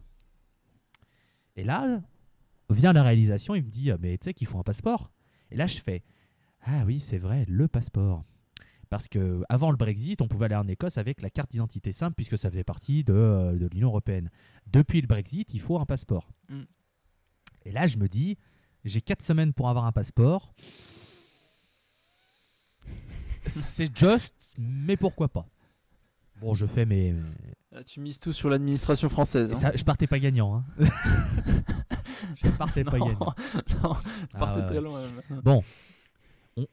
Et là, vient la réalisation, il me dit, Ah, mais tu sais qu'il faut un passeport. Et là, je fais, ah oui, c'est vrai, le passeport. Parce que avant le Brexit, on pouvait aller en Écosse avec la carte d'identité simple, puisque ça faisait partie de, euh, de l'Union Européenne. Depuis le Brexit, il faut un passeport. Mm. Et là, je me dis, j'ai 4 semaines pour avoir un passeport. C'est juste, mais pourquoi pas? Bon, je fais mes. Là, tu mises tout sur l'administration française. hein. ça, je partais pas gagnant. Hein. je partais pas gagnant. non, Ah, partez ouais, très loin. même. Bon,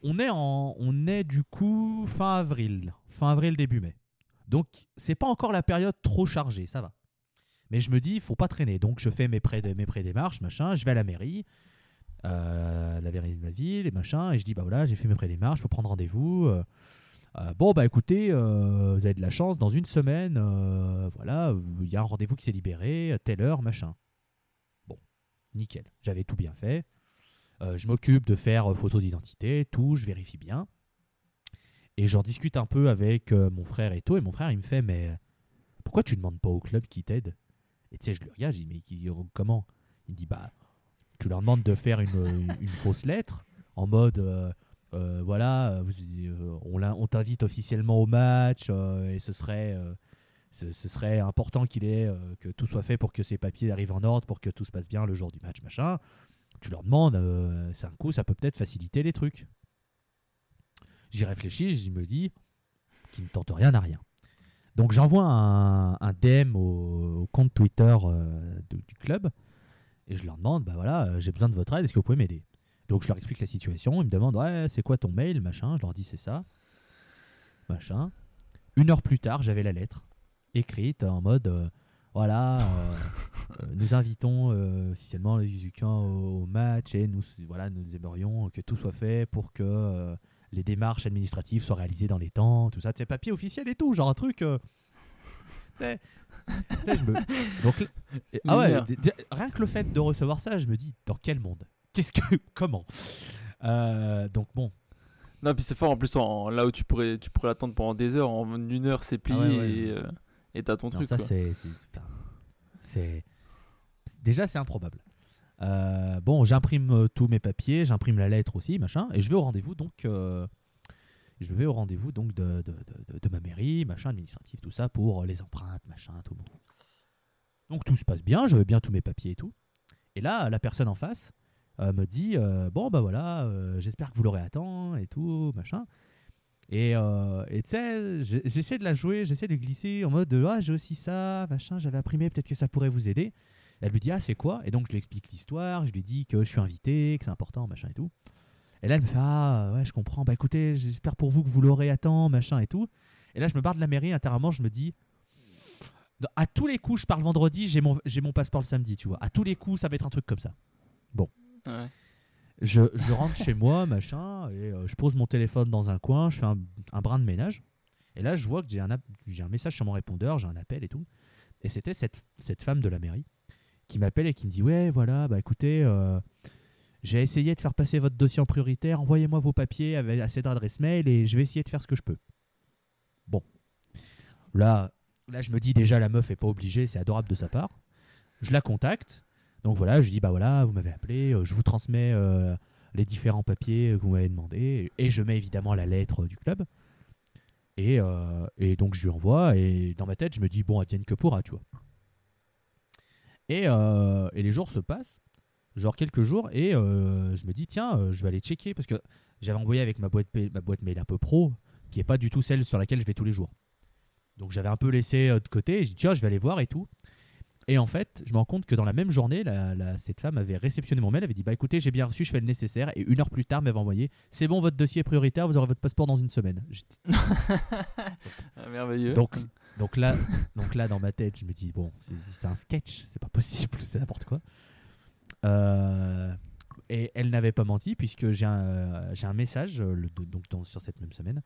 on, est en, on est du coup fin avril, fin avril début mai. Donc c'est pas encore la période trop chargée, ça va. Mais je me dis, il faut pas traîner. Donc je fais mes pré mes pré-démarches, machin. Je vais à la mairie, euh, la mairie de ma ville et machin, et je dis bah voilà, j'ai fait mes pré-démarches, faut prendre rendez-vous. euh, euh, bon bah écoutez, vous avez de la chance, dans une semaine, voilà, il y a un rendez-vous qui s'est libéré, telle heure, machin. Bon, nickel. J'avais tout bien fait. Euh, je m'occupe de faire euh, photo d'identité, tout, je vérifie bien. Et j'en discute un peu avec euh, mon frère et tout. Et mon frère, il me fait Mais pourquoi tu demandes pas au club qui t'aide? Et tu sais, je lui regarde, je dis Mais comment? Il me dit Bah, tu leur demandes de faire une, fausse lettre en mode Voilà, vous- on, t'invite officiellement au match et ce serait. ce, serait important qu'il ait que tout soit fait pour que ces papiers arrivent en ordre, pour que tout se passe bien le jour du match, machin tu leur demandes, euh, c'est un coup, ça peut peut-être faciliter les trucs. J'y réfléchis, je me dis qu'il ne tente rien à rien. Donc j'envoie un, DM au, compte Twitter euh, du club et je leur demande, bah voilà, euh, j'ai besoin de votre aide, est-ce que vous pouvez m'aider? Donc je leur explique la situation, ils me demandent, ouais, c'est quoi ton mail, machin, je leur dis c'est ça, machin. Une heure plus tard, j'avais la lettre écrite en mode, voilà, euh, nous invitons euh, officiellement les Uzukians au, au match et nous, voilà, nous aimerions que tout soit fait pour que euh, les démarches administratives soient réalisées dans les temps, tout ça, c'est papier officiel et tout, genre un truc. euh, tu sais, tu sais, je me- Donc, ah ouais, rien que le fait de recevoir ça, je me dis, dans quel monde? Qu'est-ce que. Comment? Euh, Donc bon. Non, puis c'est fort en plus, en, là où tu pourrais, tu pourrais l'attendre pendant des heures, en une heure c'est plié Ah ouais, ouais, et ouais. euh, et t'as ton Non, truc. ça, c'est. Déjà, c'est improbable. Euh, bon, j'imprime euh, tous mes papiers, j'imprime la lettre aussi, machin, et je vais au rendez-vous donc. euh, je vais au rendez-vous donc de, de, de- de- ma mairie, machin, administratif, tout ça, pour les empreintes, machin, tout bon. Donc tout se passe bien, j'avais bien tous mes papiers et tout. Et là, la personne en face euh, me dit Bon, bah voilà, j'espère que vous l'aurez à temps et tout, machin. Et euh, tu sais, j'essaie de la jouer, j'essaie de glisser en mode de, Ah, j'ai aussi ça, machin, j'avais imprimé, peut-être que ça pourrait vous aider. Elle lui dit Ah, c'est quoi? Et donc je lui explique l'histoire, je lui dis que je suis invité, que c'est important, machin et tout. Et là, elle me fait Ah, ouais, je comprends, bah écoutez, j'espère pour vous que vous l'aurez à temps, machin et tout. Et là, je me barre de la mairie, intérieurement, je me dis à tous les coups, je pars le vendredi, j'ai mon, mon passeport le samedi, tu vois. À tous les coups, ça va être un truc comme ça. Ouais. Je, rentre chez moi, machin, et euh, je pose mon téléphone dans un coin, je fais un, brin de ménage. Et là, je vois que j'ai un, message sur mon répondeur, j'ai un appel et tout. Et c'était cette, femme de la mairie qui m'appelle et qui me dit Ouais, voilà, bah écoutez, euh, j'ai essayé de faire passer votre dossier en prioritaire, envoyez-moi vos papiers à cette adresse mail et je vais essayer de faire ce que je peux. Bon. Là, là je me dis déjà, la meuf est pas obligée, c'est adorable de sa part. Je la contacte. Donc voilà, je dis Bah voilà, vous m'avez appelé, euh, je vous transmets euh, les différents papiers que vous m'avez demandé et je mets évidemment la lettre du club. Et, euh, et donc je lui envoie et dans ma tête je me dis bon advienne que pourra tu vois. Et, les jours se passent, genre quelques jours et je me dis tiens je vais aller checker parce que j'avais envoyé avec ma boîte, ma boîte mail un peu pro qui est pas du tout celle sur laquelle je vais tous les jours. Donc j'avais un peu laissé de côté et je dis tiens je vais aller voir et tout. Et en fait, je me rends compte que dans la même journée, la- la- cette femme avait réceptionné mon mail, avait dit Bah écoutez, j'ai bien reçu, je fais le nécessaire. Et une heure plus tard, m'avait envoyé C'est bon, votre dossier est prioritaire, vous aurez votre passeport dans une semaine. Ah, merveilleux. Donc, donc, là, donc là, dans ma tête, je me dis Bon, c'est un sketch, c'est pas possible, c'est n'importe quoi. Euh, et elle n'avait pas menti, puisque j'ai un, un message euh, le- donc, dans- sur cette même semaine.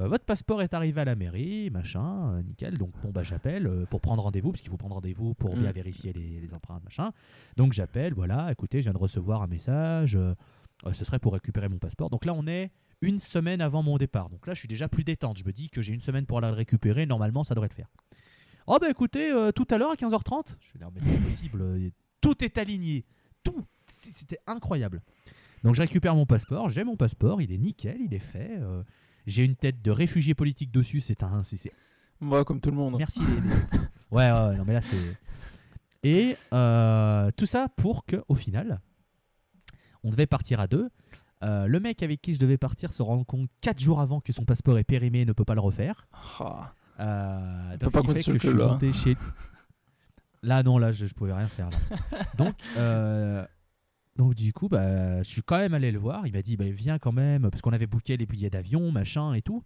Euh, votre passeport est arrivé à la mairie, machin, euh, nickel. Donc bon bah j'appelle euh, pour prendre rendez-vous parce qu'il faut prendre rendez-vous pour bien Mm. vérifier les, les empreintes, machin. Donc j'appelle, voilà, écoutez, je viens de recevoir un message. ce serait pour récupérer mon passeport. Donc là on est une semaine avant mon départ. Donc là je suis déjà plus détente. Je me dis que j'ai une semaine pour aller le récupérer. Normalement ça devrait le faire. Oh bah écoutez, tout à l'heure à 15h30. Je vais dire mais c'est possible. Tout est aligné. Tout. C'était- C'était incroyable. Donc je récupère mon passeport. J'ai mon passeport. Il est nickel. Il est fait. euh, j'ai une tête de réfugié politique dessus. C'est un. c'est- c'est Moi, comme tout le monde. Merci les, les- Ouais, ouais, ouais, non mais là c'est. Et euh, tout ça pour que, au final, on devait partir à deux. Euh, le mec avec qui je devais partir se rend compte 4 jours avant que son passeport est périmé et ne peut pas le refaire. Ah. Euh, donc, pas ce qui fait que le je suis monté chez. Là, non, là, je, je pouvais rien faire. Là. donc, euh, donc, du coup, bah, je suis quand même allé le voir. Il m'a dit, bah, viens quand même, parce qu'on avait booké les billets d'avion, machin et tout.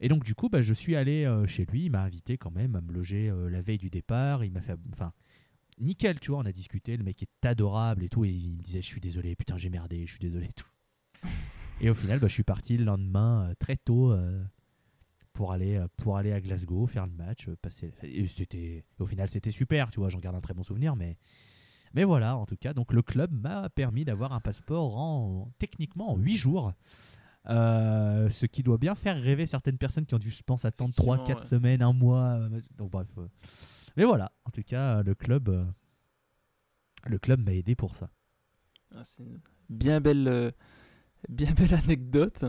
Et donc, du coup, bah, je suis allé euh, chez lui. Il m'a invité quand même à me loger euh, la veille du départ. Il m'a fait. Enfin, nickel, tu vois, on a discuté. Le mec est adorable et tout. Et il me disait, je suis désolé, putain, j'ai merdé, je suis désolé et tout. Et au final, bah, je suis parti le lendemain euh, très tôt pour, aller, pour aller à Glasgow, faire le match. passer... Et c'était, au final, c'était super, tu vois, j'en garde un très bon souvenir. Mais, mais voilà, en tout cas, donc le club m'a permis d'avoir un passeport en, techniquement en 8 jours. Euh, ce qui doit bien faire rêver certaines personnes qui ont dû, je pense, attendre 3, 4 Effectivement, ouais. semaines, un mois. euh, Donc bref. euh. Mais voilà, en tout cas, le club, euh, le club m'a aidé pour ça. Ah, c'est une bien belle, bien belle anecdote.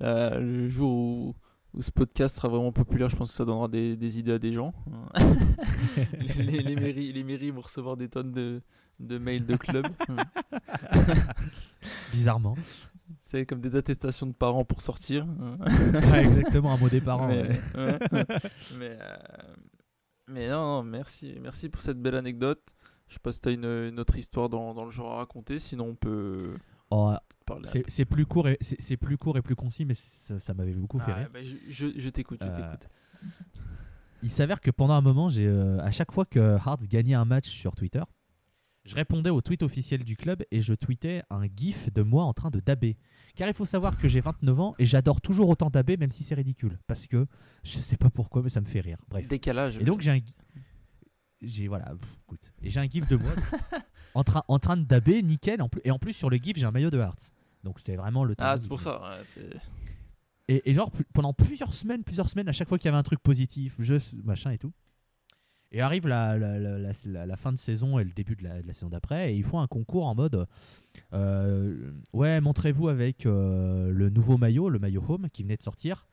Le jour où, où ce podcast sera vraiment populaire, je pense que ça donnera des, des idées à des gens. les mairies, les mairies vont recevoir des tonnes de, de mails de club. Bizarrement. C'est comme des attestations de parents pour sortir. Ouais, exactement, un mot des parents. mais, ouais. ouais. mais, euh, mais non, non, merci, merci pour cette belle anecdote. Je sais pas si tu as une, une autre histoire dans, dans le genre à raconter, sinon on peut Oh, un c'est plus court et c'est plus court et plus concis, mais ça, ça m'avait beaucoup fait Ah, rire. bah, je je- je t'écoute, je Euh, t'écoute. Il s'avère que pendant un moment, j'ai euh, à chaque fois que Hearts gagnait un match sur Twitter, je répondais au tweet officiel du club et je tweetais un gif de moi en train de dabber. Car il faut savoir que j'ai 29 ans et j'adore toujours autant dabber, même si c'est ridicule. Parce que je sais pas pourquoi, mais ça me fait rire. Bref. Décalage. Et donc j'ai un gi- j'ai voilà, pff, écoute, et j'ai un gif de moi en train en train de dabber, nickel. En plus, et en plus sur le gif j'ai un maillot de Hearts. Donc c'était vraiment le. ah, timing. c'est pour ça. ouais, Et, et genre, pendant plusieurs semaines, plusieurs semaines, à chaque fois qu'il y avait un truc positif, je, machin et tout. Et arrive la, fin de saison et le début de la, saison d'après, et ils font un concours en mode euh, Ouais, montrez-vous avec euh, le nouveau maillot, le maillot Home, qui venait de sortir.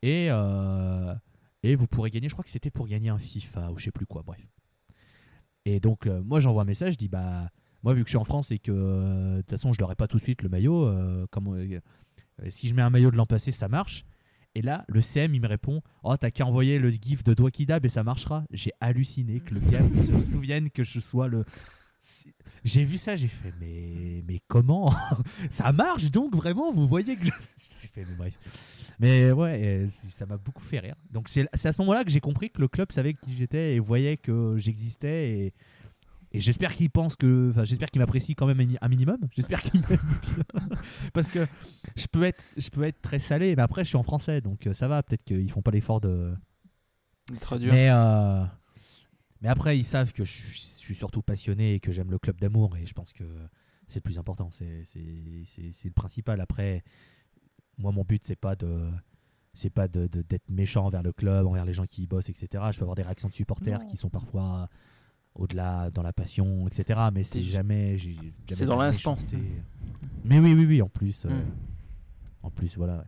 Et, euh, et vous pourrez gagner, je crois que c'était pour gagner un FIFA ou je sais plus quoi, bref. Et donc, moi, j'envoie un message, je dis, bah, moi, vu que je suis en France et que de toute façon, je l'aurai pas tout de suite le maillot, si je mets un maillot de l'an passé, ça marche. Et là, le CM, il me répond Oh, t'as qu'à envoyer le gif de Dwakidab et ça marchera. J'ai halluciné que le gars se souvienne que je sois le. J'ai vu ça, j'ai fait Mais, mais comment? Ça marche donc vraiment Vous voyez que. J'ai fait, mais bref. Mais ouais, ça m'a beaucoup fait rire. Donc c'est à ce moment-là que j'ai compris que le club savait qui j'étais et voyait que j'existais et, et j'espère qu'il pense que, enfin j'espère qu'il m'apprécie quand même un minimum. J'espère qu'il m'aime bien. parce que je peux être, je peux être très salé, mais après je suis en français donc euh, ça va. Peut-être qu'ils font pas l'effort de. De traduire. Mais euh, mais après ils savent que je suis, je suis surtout passionné et que j'aime le club d'amour et je pense que c'est le plus important. C'est le principal. Après moi mon but c'est pas de c'est pas de- de- d'être méchant envers le club, envers les gens qui y bossent, etc. Je peux avoir des réactions de supporters Non. qui sont parfois au-delà dans la passion, etc. Mais c'est jamais. c'est dans l'instant. Mais oui, oui, oui. En plus, euh, Mm. en plus, voilà. ouais.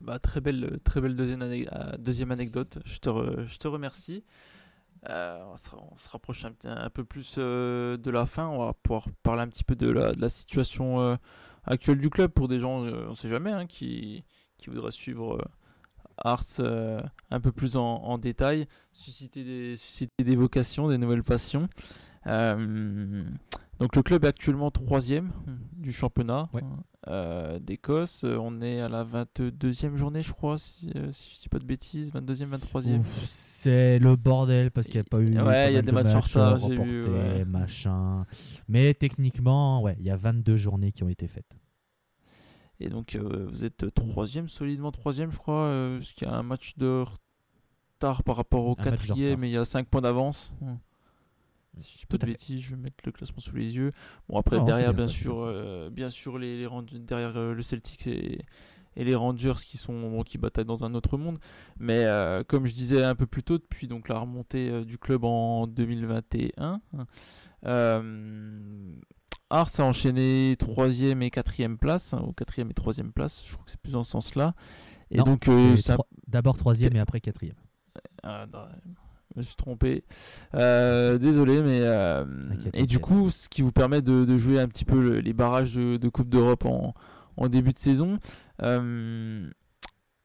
Bah, très belle, très belle deuxième, ane- euh, deuxième anecdote. Je te, re- je te remercie. Euh, on, se, on se rapproche un, peu plus euh, de la fin. On va pouvoir parler un petit peu de la, de la situation euh, actuelle du club pour des gens, euh, on sait jamais, hein, qui, qui voudraient suivre euh, Arts euh, un peu plus en, en détail, susciter des, susciter des vocations, des nouvelles passions. Euh, donc le club est actuellement troisième du championnat Ouais. euh, d'Écosse. On est à la 22e journée, je crois, si, si je dis pas de bêtises, 22e, 23e. Ouf, C'est le bordel parce qu'il n'y a pas eu. Ouais, il y a des de matchs en retard, j'ai vu, ouais. machin. Mais techniquement, ouais, il y a 22 journées qui ont été faites. Et donc euh, vous êtes troisième, solidement troisième, je crois, euh, parce qu'il y a un match de retard par rapport au quatrième, mais il y a 5 points d'avance. Hmm. Si je dis pas Tout de bêtises, je vais mettre le classement sous les yeux. Bon après Non, derrière bien sûr, euh, bien sûr les, les Rangers- derrière euh, le Celtic et, et les Rangers qui sont bon, qui bataillent dans un autre monde. Mais euh, comme je disais un peu plus tôt, depuis donc la remontée du club en 2021, euh, Ars a enchaîné troisième et quatrième place, hein, ou quatrième et troisième place. Je crois que c'est plus dans ce sens-là. Et Non, donc euh, ça- d'abord troisième et après quatrième. ah, non, je me suis trompé. Euh, désolé, mais euh, et du coup, ce qui vous permet de, de jouer un petit peu le- les barrages de, de Coupe d'Europe en, en début de saison.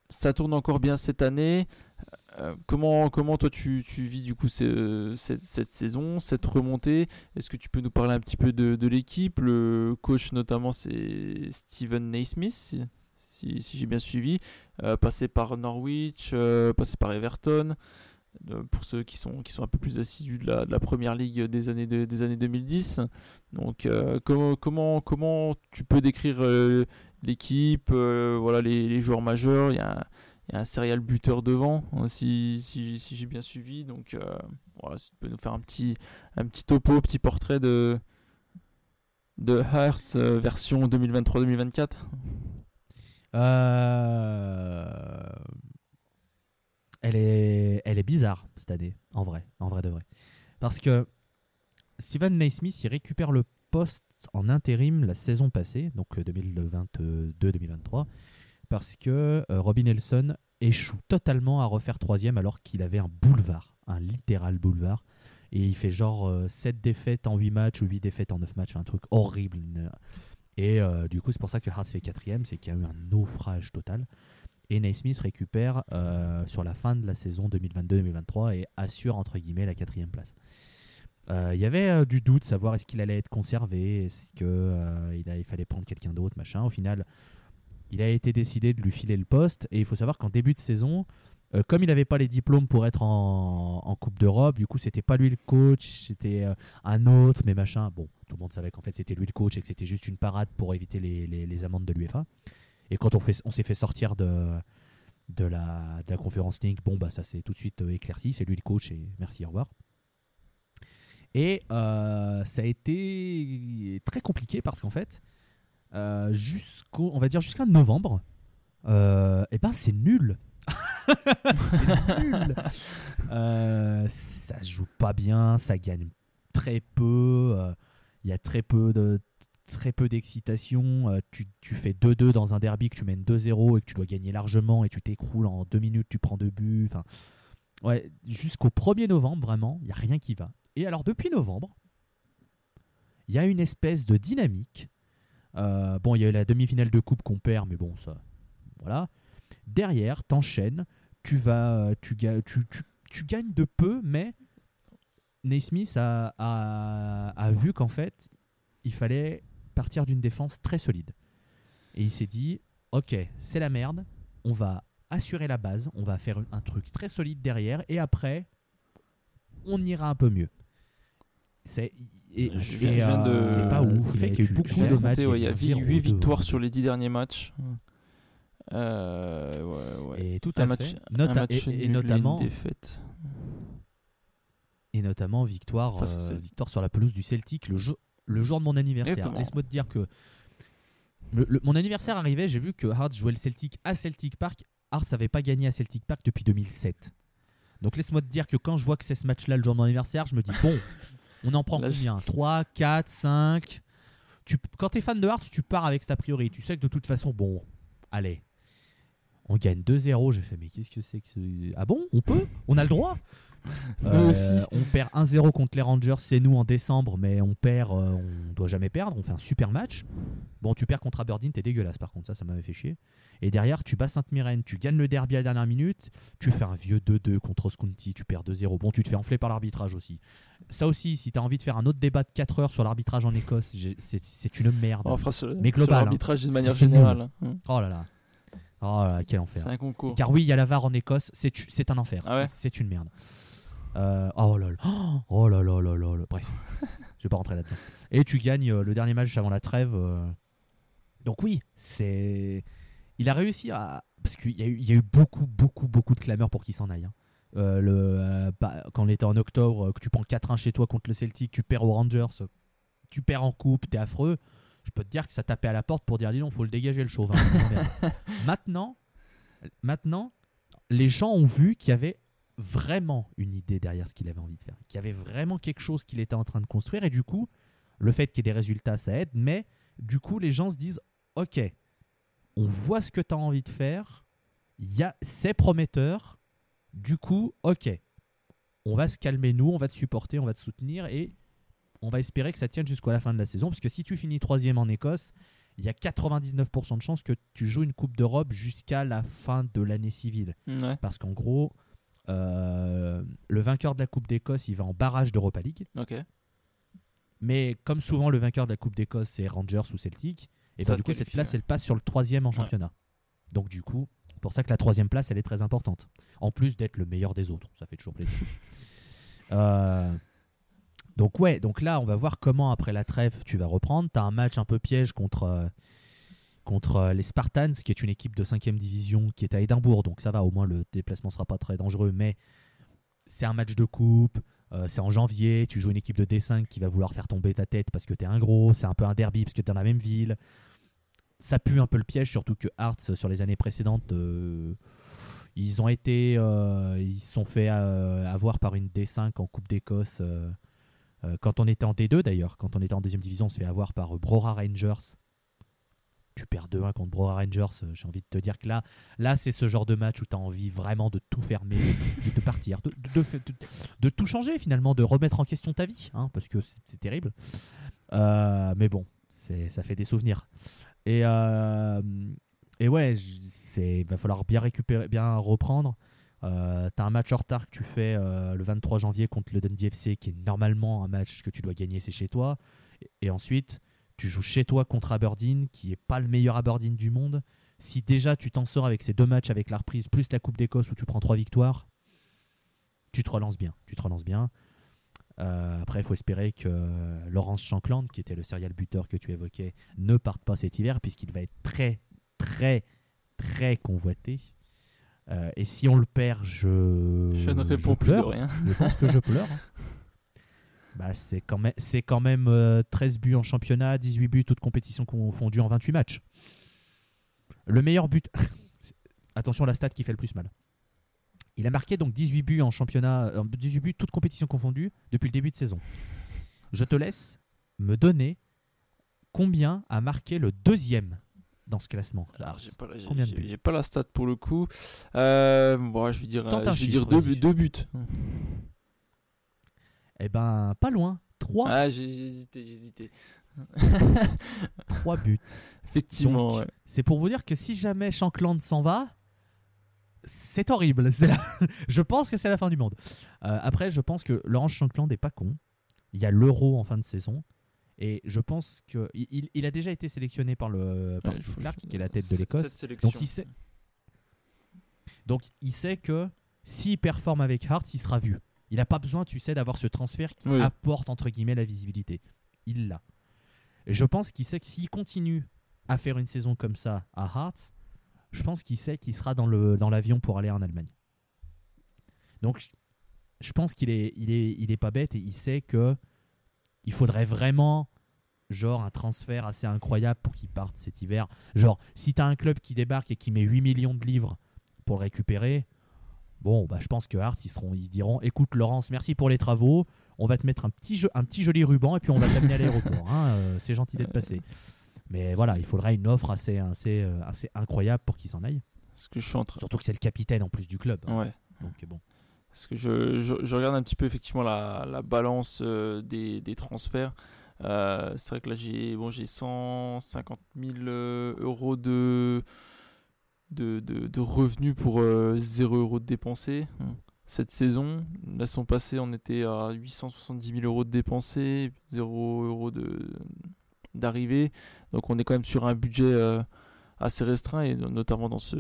Ça tourne encore bien cette année. Euh, comment, comment toi tu, vis du coup ce- cette, saison, cette remontée? Est-ce que tu peux nous parler un petit peu de, l'équipe? Le coach notamment c'est Steven Naismith, si, j'ai bien suivi, euh, passé par Norwich, euh, passé par Everton. Euh, pour ceux qui sont, qui sont un peu plus assidus de la, première ligue des années, de- des années 2010. Donc, comment, comment, comment tu peux décrire l'équipe, voilà, les, joueurs majeurs? Il y a, y a un serial buteur devant, hein, si, si, j'ai bien suivi. Donc, euh, voilà, si tu peux nous faire un petit, un petit topo, petit portrait de, de Hearts euh, version 2023-2024. Euh, Elle est, elle est bizarre cette année, en vrai, en vrai de vrai. Parce que Steven Naismith, il récupère le poste en intérim la saison passée, donc euh, 2022-2023, parce que euh, Robin Nelson échoue totalement à refaire troisième alors qu'il avait un boulevard, un littéral boulevard. Et il fait genre 7 défaites en 8 matchs ou 8 défaites en 9 matchs, un truc horrible. une- Et euh, du coup, c'est pour ça que Hearts fait quatrième, c'est qu'il y a eu un naufrage total. Et Naismith récupère euh, sur la fin de la saison 2022-2023 et assure entre guillemets la quatrième place. Euh, Il y avait euh, du doute, savoir est-ce qu'il allait être conservé, est-ce qu'il il fallait prendre quelqu'un d'autre, machin. Au final, il a été décidé de lui filer le poste. Et il faut savoir qu'en début de saison, euh, comme il n'avait pas les diplômes pour être en, Coupe d'Europe, du coup, c'était pas lui le coach, c'était euh, un autre, mais machin. Bon, tout le monde savait qu'en fait, c'était lui le coach et que c'était juste une parade pour éviter les, amendes de l'UEFA. Et quand on, s'est fait sortir de, la, conférence League, bon, bah, ça s'est tout de suite euh, éclairci. C'est lui le coach et merci, au revoir. Et ça a été très compliqué parce qu'en fait, euh, jusqu'au, on va dire jusqu'à novembre, euh, et ben c'est nul. c'est nul. Euh, ça se joue pas bien, ça gagne très peu. euh, Il y a très peu de très peu d'excitation. euh, tu, tu fais 2-2 dans un derby que tu mènes 2-0 et que tu dois gagner largement et tu t'écroules en deux minutes, tu prends deux buts. Enfin, Ouais, jusqu'au 1er novembre, vraiment, il n'y a rien qui va. Et alors, depuis novembre, il y a une espèce de dynamique. Euh, bon, il y a eu la demi-finale de coupe qu'on perd, mais bon, ça. Voilà. Derrière, t'enchaînes. Tu vas. Tu, tu, tu, tu gagnes de peu, mais Naismith a, a, a vu qu'en fait, il fallait partir d'une défense très solide. Et il s'est dit Ok, c'est la merde. On va assurer la base. On va faire un truc très solide derrière. Et après, on ira un peu mieux. C'est. Et, Je et, viens- je viens de- euh, c'est pas ouf. Qui fait qu'il y a eu beaucoup de de matchs. ouais, Il y a qui étaient 8 0-2. victoires sur les 10 derniers matchs. Euh, ouais, ouais. Et tout Un à match, fait. un Nota- match et, et et notamment, défaite. et notamment victoire, euh, victoire sur la pelouse du Celtic le jour, le jour de mon anniversaire. Laisse-moi te dire que le- le- mon anniversaire arrivait, j'ai vu que Hearts jouait le Celtic à Celtic Park. Hearts n'avait pas gagné à Celtic Park depuis 2007. Donc laisse-moi te dire que quand je vois que c'est ce match-là le jour de mon anniversaire, je me dis bon, on en prend Là, combien? 3, 4, 5 tu, Quand t'es fan de Hearts, tu pars avec cet a priori. Tu sais que de toute façon, bon, allez, on gagne 2-0. J'ai fait, mais qu'est-ce que c'est que ce. Ah bon? On peut? On a le droit? Nous aussi. On perd 1-0 contre les Rangers, c'est nous en décembre, mais on perd, euh, on doit jamais perdre. On fait un super match. Bon, tu perds contre Aberdeen, t'es dégueulasse par contre, ça, ça m'avait fait chier. Et derrière, tu bats Sainte-Myrène, tu gagnes le derby à la dernière minute, tu fais un vieux 2-2 contre Scounty, tu perds 2-0. Bon, tu te fais enfler par l'arbitrage aussi. Ça aussi, si t'as envie de faire un autre débat de 4 heures sur l'arbitrage en Écosse, c'est une merde. On fera sur, Mais global, l'arbitrage d'une hein. manière C'est- c'est générale. hein. Oh là là. Oh là quel enfer. C'est un concours. Car oui, il y a la VAR en Écosse, c'est un enfer. Ah ouais c'est une merde. Euh, oh là là. Oh là là là là là. Bref, je vais pas rentrer là-dedans. Et tu gagnes euh, le dernier match avant la trêve. euh. Donc oui, c'est. Il a réussi à. Parce qu'il y, a eu- il y a eu beaucoup, beaucoup, beaucoup de clameurs pour qu'il s'en aille. hein. Euh, le, euh, bah, quand on était en octobre, euh, que tu prends 4-1 chez toi contre le Celtic, tu perds aux Rangers, euh, tu perds en coupe, t'es affreux. Je peux te dire que ça tapait à la porte pour dire dis donc, faut le dégager le chauve. hein. maintenant, maintenant, les gens ont vu qu'il y avait vraiment une idée derrière ce qu'il avait envie de faire, qu'il y avait vraiment quelque chose qu'il était en train de construire, et du coup, le fait qu'il y ait des résultats, ça aide, mais du coup, les gens se disent, ok, on voit ce que tu as envie de faire, il y a, c'est prometteur, du coup, ok, on va se calmer nous, on va te supporter, on va te soutenir, et on va espérer que ça tienne jusqu'à la fin de la saison, parce que si tu finis troisième en Écosse, il y a 99% de chances que tu joues une Coupe d'Europe jusqu'à la fin de l'année civile. Ouais, Parce qu'en gros, le vainqueur de la Coupe d'Écosse, il va en barrage d'Europa League. Mais comme souvent, le vainqueur de la Coupe d'Écosse, c'est Rangers ou Celtic. Et ben, du coup, cette place, ouais. elle passe sur le troisième en Ouais. championnat. Donc du coup, pour ça que la troisième place, elle est très importante. En plus d'être le meilleur des autres. Ça fait toujours plaisir. Euh, donc ouais, donc là, on va voir comment après la trêve, tu vas reprendre. Tu as un match un peu piège contre... euh, contre euh, les Spartans, qui est une équipe de 5ème division qui est à Édimbourg. Donc ça va, au moins le déplacement sera pas très dangereux. Mais c'est un match de coupe, euh, c'est en janvier, tu joues une équipe de D5 qui va vouloir faire tomber ta tête parce que t'es un gros, c'est un peu un derby parce que t'es dans la même ville. Ça pue un peu le piège, surtout que Hearts, sur les années précédentes, euh, ils ont été. euh, ils se sont fait euh, avoir par une D5 en Coupe d'Écosse. euh, euh, quand on était en D2 d'ailleurs, quand on était en deuxième division, on se fait avoir par euh, Brora Rangers. Tu perds 2-1 contre Brora Rangers. euh, J'ai envie de te dire que là, là c'est ce genre de match où tu as envie vraiment de tout fermer, de, partir, de, de, tout changer finalement, de remettre en question ta vie, hein, parce que c'est terrible. Euh, mais bon, ça fait des souvenirs. Et, euh, et ouais, il va falloir bien récupérer, bien reprendre. T'as un match en retard que tu fais le 23 janvier contre le Dundee FC, qui est normalement un match que tu dois gagner, c'est chez toi. Et ensuite, tu joues chez toi contre Aberdeen, qui est pas le meilleur Aberdeen du monde. Si déjà tu t'en sors avec ces deux matchs avec la reprise, plus la Coupe d'Écosse où tu prends trois victoires, tu te relances bien. Tu te relances bien. Euh, après, il faut espérer que euh, Laurence Shankland, qui était le serial buteur que tu évoquais, ne parte pas cet hiver, puisqu'il va être très, très, très convoité. Euh, et si on le perd, je. Je ne réponds plus de rien. Je pense que je pleure. Bah, c'est quand même, c'est quand même euh, 13 buts en championnat, 18 buts toutes compétitions confondues en 28 matchs. Le meilleur but. Attention, la stat qui fait le plus mal. Il a marqué donc 18 buts en championnat, euh, 18 buts toutes compétitions confondues depuis le début de saison. Je te laisse me donner combien a marqué le deuxième dans ce classement Alors, j'ai pas, la- j'ai- Combien de j'ai- buts j'ai pas la stat pour le coup. Euh, bon, je vais dire, Tente euh, un je vais chiffre, dire deux, vas-y. deux buts. Eh ben, pas loin. 3, Ah, j'ai hésité, j'ai hésité. buts. Effectivement, ouais. C'est pour vous dire que si jamais Shankland s'en va, c'est horrible. La- je pense que c'est la fin du monde. Euh, après, je pense que Laurent Shankland n'est pas con. Il y a l'Euro en fin de saison. Et je pense que il, a déjà été sélectionné par le par Ouais, qui est la tête de l'Écosse. Donc il sait. Donc il sait que s'il performe avec Hart, il sera vu. Il n'a pas besoin, tu sais, d'avoir ce transfert qui Oui. apporte entre guillemets la visibilité. Il l'a. Et je pense qu'il sait que s'il continue à faire une saison comme ça à Hart, je pense qu'il sait qu'il sera dans le dans l'avion pour aller en Allemagne. Donc je pense qu'il est il est il est pas bête et il sait que il faudrait vraiment genre un transfert assez incroyable pour qu'il parte cet hiver. Genre, si tu as un club qui débarque et qui met 8 millions de livres pour le récupérer, bon, bah, je pense que Hart, ils, seront, ils se diront écoute, Laurence, merci pour les travaux. On va te mettre un petit, jeu- un petit joli ruban et puis on va t'amener à l'aéroport. hein, euh, c'est gentil d'être passé. Mais voilà, il faudrait une offre assez, assez, euh, assez incroyable pour qu'il s'en aille. Parce que je suis en train. Surtout que c'est le capitaine en plus du club. hein. Ouais. Donc bon. Parce que je, je, je regarde un petit peu effectivement la, la balance euh, des, des transferts. Euh, c'est vrai que là j'ai bon, j'ai 150 000 euh, euros de, de, revenus pour euh, 0 euros de dépensés. Cette saison, la saison passée, on était à 870 000 euros de dépensés, 0 euros d'arrivée. Donc on est quand même sur un budget euh, assez restreint et notamment dans, ce,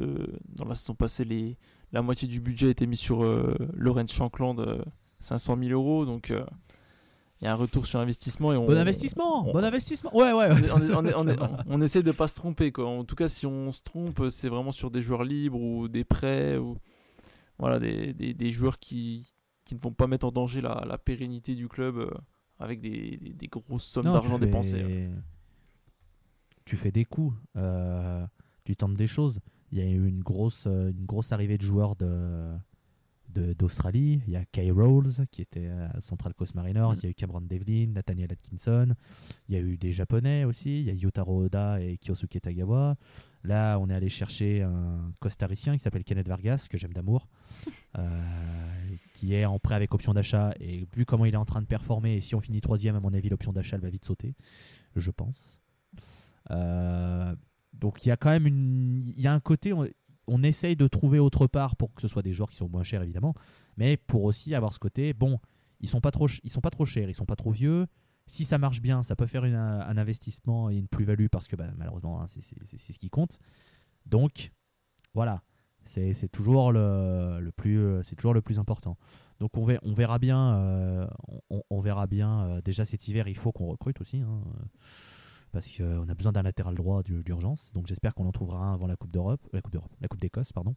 dans la saison passée, les, la moitié du budget a été mis sur euh, Lorenz Shankland, euh, 500 000 euros. Donc euh, il y a un retour sur investissement. Et on, Bon investissement on- Bon investissement Ouais, ouais. on, essaie de pas se tromper. Quoi. En tout cas, si on se trompe, c'est vraiment sur des joueurs libres ou des prêts ou voilà, des, des- des joueurs qui, qui ne vont pas mettre en danger la, la pérennité du club euh, avec des, des- des grosses sommes d'argent fais- dépensées. ouais. Tu fais des coups, euh, tu tentes des choses. Il y a eu une grosse, euh, une grosse arrivée de joueurs de- d'Australie. Il y a Kay Rolls qui était à Central Coast Mariners. Mm. Il y a eu Cameron Devlin, Nathaniel Atkinson. Il y a eu des Japonais aussi. Il y a Yotaro Oda et Kyosuke Tagawa. Là, on est allé chercher un costaricien qui s'appelle Kenneth Vargas, que j'aime d'amour, euh, qui est en prêt avec option d'achat. Et vu comment il est en train de performer, et si on finit troisième, à mon avis, l'option d'achat elle va vite sauter, je pense. Euh, donc il y a quand même une, il y a un côté, on, essaye de trouver autre part pour que ce soit des joueurs qui sont moins chers évidemment, mais pour aussi avoir ce côté, bon, ils sont pas trop, ils sont pas trop chers, ils sont pas trop vieux. Si ça marche bien, ça peut faire un investissement et une plus-value parce que bah, malheureusement hein, c'est ce qui compte. Donc voilà, c'est toujours le, le plus, euh, c'est toujours le plus important. Donc on verra, on verra bien, euh, on, verra bien. euh, déjà cet hiver, il faut qu'on recrute aussi. hein, parce qu'on a besoin d'un latéral droit d'ur- d'urgence. Donc j'espère qu'on en trouvera un avant la Coupe d'Europe, la Coupe d'Europe, la Coupe d'Écosse, pardon.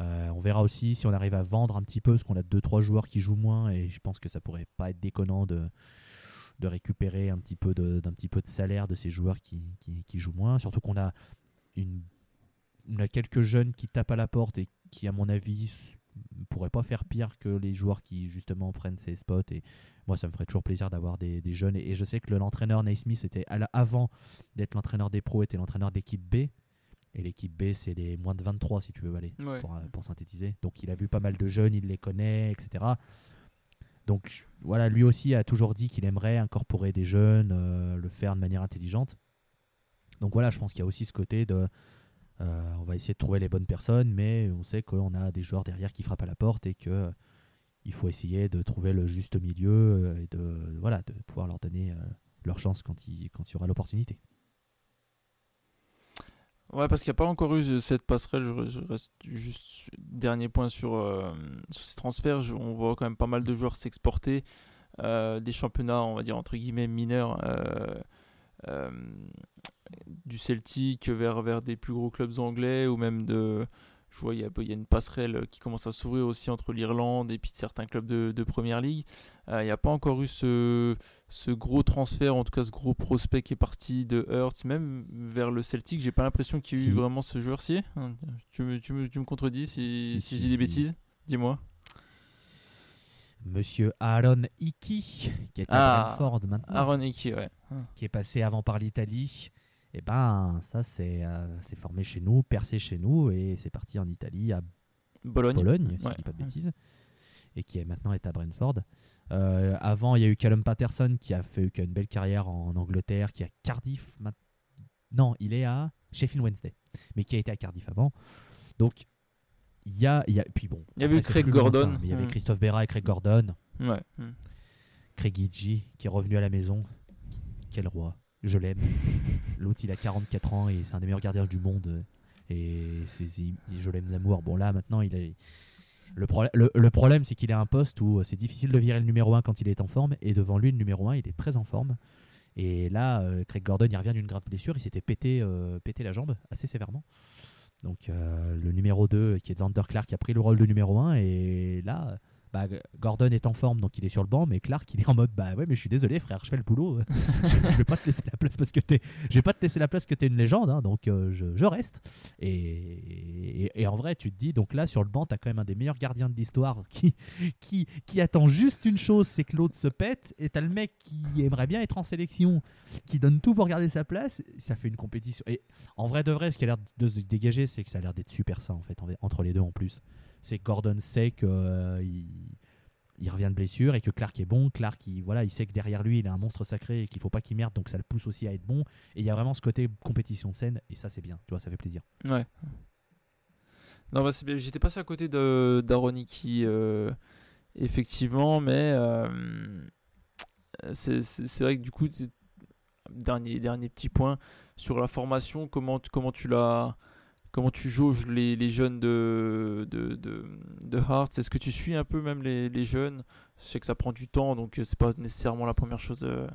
Euh, on verra aussi si on arrive à vendre un petit peu, parce qu'on a deux trois joueurs qui jouent moins, et je pense que ça pourrait pas être déconnant de, de récupérer un petit peu de, d'un petit peu de salaire de ces joueurs qui, qui, jouent moins. Surtout qu'on a une, on a quelques jeunes qui tapent à la porte et qui, à mon avis, pourraient pas faire pire que les joueurs qui justement prennent ces spots. Moi, ça me ferait toujours plaisir d'avoir des, des jeunes. Et, et je sais que le- l'entraîneur Naismith était à la- avant d'être l'entraîneur des pros, était l'entraîneur de l'équipe B. Et l'équipe B, c'est les moins de 23 si tu veux aller Ouais. pour, euh, pour synthétiser. Donc il a vu pas mal de jeunes, il les connaît, etc. Donc voilà, lui aussi a toujours dit qu'il aimerait incorporer des jeunes, euh, le faire de manière intelligente. Donc voilà, je pense qu'il y a aussi ce côté de... euh, on va essayer de trouver les bonnes personnes, mais on sait qu'on a des joueurs derrière qui frappent à la porte et que il faut essayer de trouver le juste milieu euh, et de, voilà, de pouvoir leur donner euh, leur chance quand il, quand il y aura l'opportunité. Ouais, parce qu'il n'y a pas encore eu euh, cette passerelle. Je, reste juste dernier point sur, sur ces transferts. On voit quand même pas mal de joueurs s'exporter des championnats, on va dire entre guillemets mineurs, du Celtic vers, vers des plus gros clubs anglais ou même de. Je vois, il y a, il y a une passerelle qui commence à s'ouvrir aussi entre l'Irlande et puis certains clubs de, de Première Ligue. Euh, il n'y a pas encore eu ce, ce gros transfert, en tout cas ce gros prospect qui est parti de Hertz, même vers le Celtic. J'ai pas l'impression qu'il y a eu vraiment ce joueur-ci. Hein, Tu me, tu me, tu me contredis si, Si, je dis des bêtises Dis-moi. Monsieur Aaron Hickey, qui est Ah, à Brentford maintenant. Aaron Hickey, ouais. qui est passé avant par l'Italie Et ben ça c'est euh, c'est formé chez nous, percé chez nous et c'est parti en Italie à Bologne. Bologne, si Ouais. je dis pas de bêtises, et qui est maintenant est à Brentford. Euh, avant, il y a eu Callum Patterson qui a fait qui a une belle carrière en Angleterre, qui est à Cardiff. Non, il est à Sheffield Wednesday, mais qui a été à Cardiff avant. Donc il y a, il y a puis bon. Il y avait eu Craig Gordon. il y avait Mm. Christophe Berra et Craig Gordon, Ouais. Craig Gidgey qui est revenu à la maison. Quel roi, je l'aime. L'autre, il a 44 ans et c'est un des meilleurs gardiens du monde. Et je l'aime d'amour. Bon, là, maintenant, il. Le, problème le, problème, c'est qu'il à un poste où euh, c'est difficile de virer le numéro 1 quand il est en forme. Et devant lui, le numéro 1, il est très en forme. Et là, euh, Craig Gordon, il revient d'une grave blessure. Il s'était pété, euh, pété la jambe assez sévèrement. Donc, le numéro 2, qui est Xander Clark, qui a pris le rôle de numéro 1. Et là, bah, Gordon est en forme, donc il est sur le banc. Mais Clark, il est en mode Bah ouais, mais je suis désolé, frère, je fais le boulot. je vais pas te laisser la place parce que t'es je vais pas te laisser la place que tu es une légende, hein, donc euh, je, reste. Et, en vrai, tu te dis, donc là, sur le banc, tu as quand même un des meilleurs gardiens de l'histoire qui, qui, qui attend juste une chose, c'est que l'autre se pète. Et tu as le mec qui aimerait bien être en sélection, qui donne tout pour garder sa place. Ça fait une compétition. Et en vrai, de vrai, ce qui a l'air de se dégager, c'est que ça a l'air d'être super sain, en fait, en- entre les deux en plus. C'est Gordon sait que. euh, revient de blessure et que Clark est bon. Clark, il, voilà, il sait que derrière lui, il a un monstre sacré et qu'il faut pas qu'il merde, donc ça le pousse aussi à être bon. Et il y a vraiment ce côté compétition saine, et ça, c'est bien, tu vois, ça fait plaisir. Ouais. Non, bah. J'étais passé à côté d'Aroniki, euh, effectivement, mais euh, c'est vrai que du coup, dernier, dernier petit point sur la formation, comment, comment tu l'as. Comment tu jauges les, jeunes de, de, Hearts? Est-ce que tu suis un peu même les, jeunes? Je sais que ça prend du temps, donc euh, c'est pas nécessairement la première chose euh,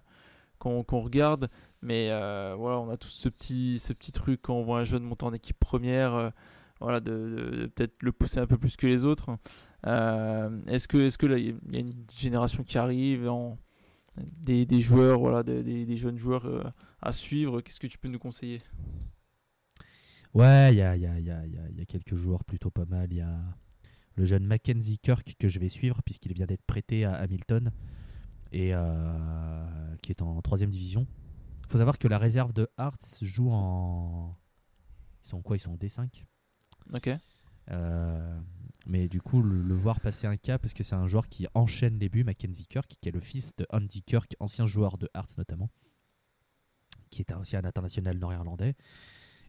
qu'on regarde. Mais euh, voilà, on a tous ce petit, ce petit truc quand on voit un jeune monter en équipe première. voilà, de, peut-être le pousser un peu plus que les autres. Est-ce que, est-ce là, il y a une génération qui arrive, des, joueurs, voilà, des, jeunes joueurs à suivre? Qu'est-ce que tu peux nous conseiller? Ouais, il y a, y, a, y, a, y quelques joueurs plutôt pas mal. Il y a le jeune Mackenzie Kirk que je vais suivre, puisqu'il vient d'être prêté à Hamilton, et euh, qui est en troisième division. Il faut savoir que la réserve de Hearts joue en. Ils sont quoi? Ils sont en D5 Ok. Euh, mais du coup, le, le voir passer un cap, parce que c'est un joueur qui enchaîne les buts, Mackenzie Kirk, qui est le fils de Andy Kirk, ancien joueur de Hearts notamment, qui est aussi un international nord-irlandais.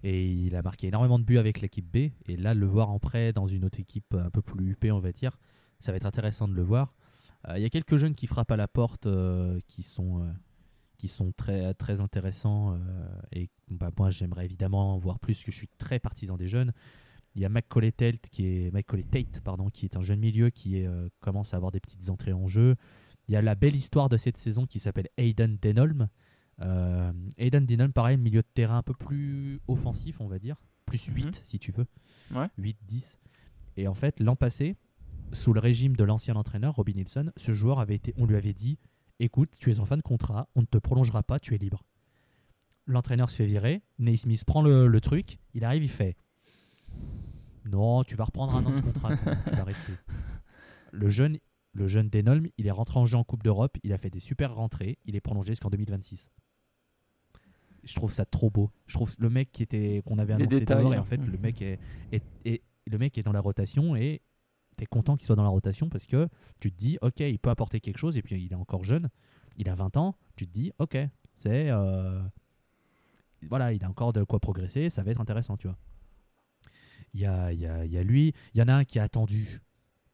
Et il a marqué énormément de buts avec l'équipe B. Et là, le voir en prêt dans une autre équipe un peu plus huppée, on va dire, ça va être intéressant de le voir. Euh, Il y a quelques jeunes qui frappent à la porte, euh, qui sont. euh, qui sont très, très intéressants et bah, moi j'aimerais évidemment en voir plus que je suis très partisan des jeunes il y a Macaulay Tate qui est Macaulay Tate pardon qui est un jeune milieu qui commence à avoir des petites entrées en jeu. Il y a la belle histoire de cette saison qui s'appelle Aiden Denholm. Euh, Aiden Denholm pareil milieu de terrain un peu plus offensif on va dire, plus 8 Mhm. si tu veux. Ouais. 8 10. Et en fait l'an passé sous le régime de l'ancien entraîneur Robbie Nilsson, ce joueur avait été on lui avait dit écoute, tu es en fin de contrat, on ne te prolongera pas, tu es libre. L'entraîneur se fait virer, Naismith prend le, le truc, il arrive, il fait Non, tu vas reprendre un an de contrat, tu vas rester. Le jeune, le jeune Denholm, il est rentré en jeu en Coupe d'Europe, il a fait des super rentrées, il est prolongé jusqu'en 2026. Je trouve ça trop beau. Je trouve le mec qui était qu'on avait annoncé dehors et en fait le mec est, est- est- le mec est dans la rotation et t'es content qu'il soit dans la rotation parce que tu te dis ok il peut apporter quelque chose et puis il est encore jeune il a 20 ans tu te dis ok c'est euh, voilà il a encore de quoi progresser ça va être intéressant tu vois. Il y a, il y, a, il y a lui il y en a un qui a attendu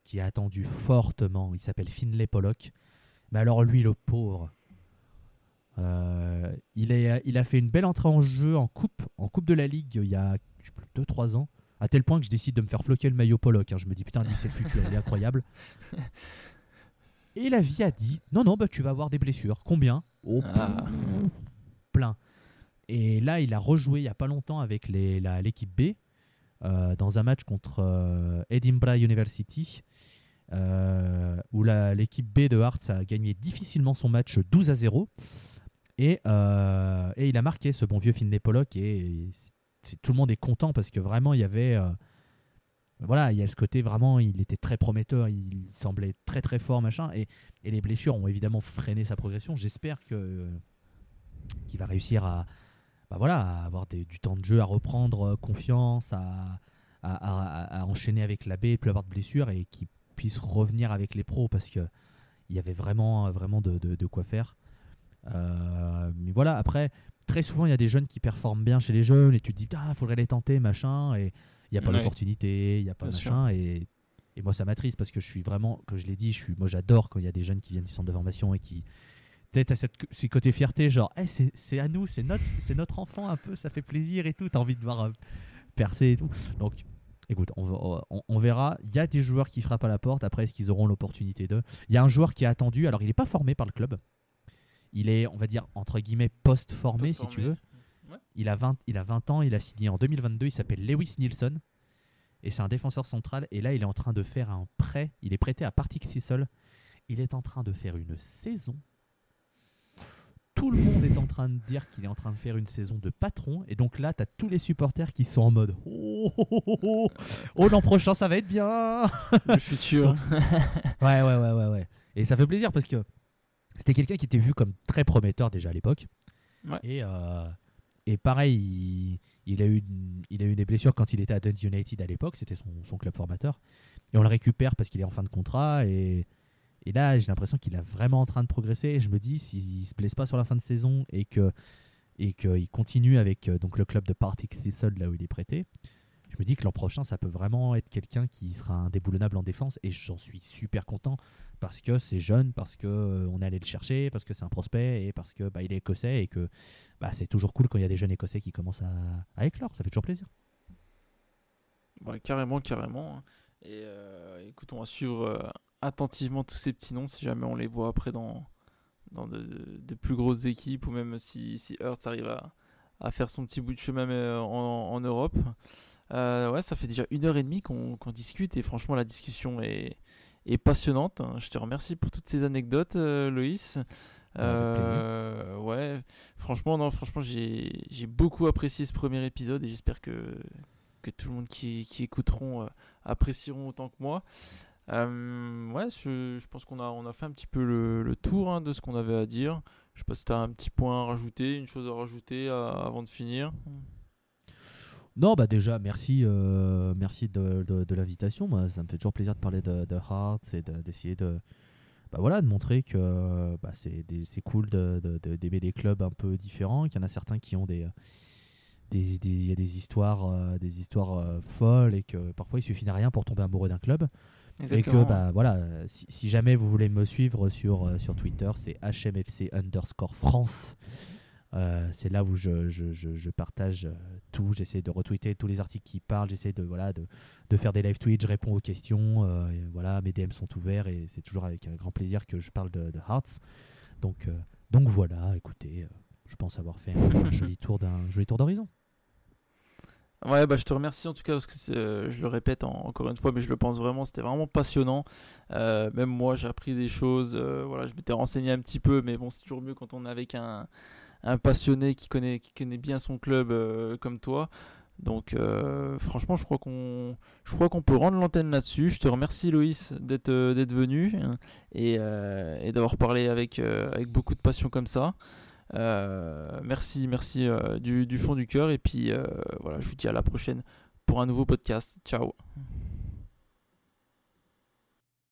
qui a attendu fortement il s'appelle Finlay Pollock. Mais alors lui le pauvre euh, il, est, il a fait une belle entrée en jeu en coupe en coupe de la ligue il y a 2-3 ans à tel point que je décide de me faire floquer le maillot Pollock. hein. Je me dis putain, lui c'est le futur, il est incroyable. Et la vie a dit non, non, bah tu vas avoir des blessures. Combien? Oh, Ah. plein. Et là, il a rejoué il y a pas longtemps avec l'équipe B euh, dans un match contre euh, Edinburgh University. euh, où l'équipe B de Hearts a gagné difficilement son match 12 à 0 et, euh, et il a marqué ce bon vieux Finlay Pollock et tout le monde est content parce que vraiment il y avait euh, voilà il y a ce côté vraiment il était très prometteur il semblait très très fort machin et, et les blessures ont évidemment freiné sa progression j'espère que qu'il va réussir à bah voilà, avoir du temps de jeu, à reprendre euh, confiance, à, à, enchaîner avec la plus avoir de blessures et qui puisse revenir avec les pros parce que il y avait vraiment, vraiment de- de quoi faire. Euh, mais voilà, après, très souvent, il y a des jeunes qui performent bien chez les jeunes et tu te dis, ah, faudrait les tenter, machin, et il n'y a pas Ouais. l'opportunité, il n'y a pas Bien machin, et, et moi, ça m'attriste parce que je suis vraiment, comme je l'ai dit, je suis, moi, j'adore quand il y a des jeunes qui viennent du centre de formation et qui. Tu sais, ce côté fierté, genre, Eh, c'est, c'est à nous, c'est notre, c'est notre enfant un peu, ça fait plaisir et tout, t'as envie de voir euh, percer et tout. Donc, écoute, on- on verra. Il y a des joueurs qui frappent à la porte, après, est-ce qu'ils auront l'opportunité d'eux? Il y a un joueur qui est attendu, alors il n'est pas formé par le club. Il est, on va dire, entre guillemets, post-formé, si tu veux. Ouais. Il a, 20, il a 20 ans, il a signé en 2022, il s'appelle Lewis Nielsen. Et c'est un défenseur central. Et là, il est en train de faire un prêt. Il est prêté à Partick Thistle. Il est en train de faire une saison. Tout le monde est en train de dire qu'il est en train de faire une saison de patron. Et donc là, tu as tous les supporters qui sont en mode Oh, oh, oh, oh, oh, oh, l'an prochain, ça va être bien Le futur. Ouais, ouais, ouais, ouais, ouais. Et ça fait plaisir parce que c'était quelqu'un qui était vu comme très prometteur déjà à l'époque. Ouais. Et, euh, et pareil, il, il a eu, une- il a eu des blessures quand il était à Dundee United à l'époque, c'était son, son club formateur. Et on le récupère parce qu'il est en fin de contrat. Et, et là, j'ai l'impression qu'il est vraiment en train de progresser. Et je me dis, s'il se blesse pas sur la fin de saison et que et qu'il continue avec euh, donc le club de Partick Thistle là où il est prêté, je me dis que l'an prochain, ça peut vraiment être quelqu'un qui sera indéboulonnable en défense. Et j'en suis super content parce que c'est jeune, parce que euh, on est allé le chercher, parce que c'est un prospect et parce que bah, est écossais et que bah, c'est toujours cool quand il y a des jeunes écossais qui commencent à, à éclore. Ça fait toujours plaisir. Ouais, carrément, carrément. Et euh, écoute, on va suivre euh, attentivement tous ces petits noms si jamais on les voit après dans, de, plus grosses équipes ou même si, si Hurts arrive à, faire son petit bout de chemin euh, en Europe. Euh, ouais, ça fait déjà une heure et demie qu'on discute et franchement la discussion est, est passionnante. Je te remercie pour toutes ces anecdotes, euh, Loïs. Plaisir. Euh, ouais, franchement, non, franchement, j'ai beaucoup apprécié ce premier épisode et j'espère que, que tout le monde qui, qui écouteront euh, apprécieront autant que moi. Euh, ouais, je, je pense qu'on a, on a fait un petit peu le, le tour hein, de ce qu'on avait à dire. Je sais pas si tu as un petit point à rajouter, une chose à rajouter avant de finir. Non, bah déjà, merci, euh, merci de, de- de l'invitation. Moi, ça me fait toujours plaisir de parler de, de Hearts et de- d'essayer de, bah voilà, de montrer que bah, c'est cool d'aimer des clubs un peu différents, qu'il y en a certains qui ont des, des, des- y a des histoires, euh, des histoires euh, folles et que parfois il suffit de rien pour tomber amoureux d'un club. Et que bah voilà, si, si jamais vous voulez me suivre sur, sur Twitter, c'est HMFC underscore France. Euh, c'est là où je, je, je, partage euh, tout. J'essaie de retweeter tous les articles qui parlent. J'essaie de, voilà, de, de faire des live tweets. Je réponds aux questions. euh, voilà, mes DM sont ouverts et c'est toujours avec un grand plaisir que je parle de, Hearts. Donc, donc voilà, écoutez, je pense avoir fait un, joli tour d'un joli tour d'horizon. Ouais, bah, je te remercie en tout cas parce que je le répète en- encore une fois, mais je le pense vraiment, c'était vraiment passionnant. Même moi, j'ai appris des choses. voilà, je m'étais renseigné un petit peu, mais bon, c'est toujours mieux quand on est avec un, un passionné qui connaît, qui connaît bien son club euh, comme toi. Donc, euh, franchement, je crois qu'on, je crois qu'on peut rendre l'antenne là-dessus. Je te remercie, Loïs, d'être, euh, d'être venu hein, et, d'avoir parlé avec, avec beaucoup de passion comme ça. Merci, merci du, du fond du cœur. Et puis voilà, je vous dis à la prochaine pour un nouveau podcast. Ciao.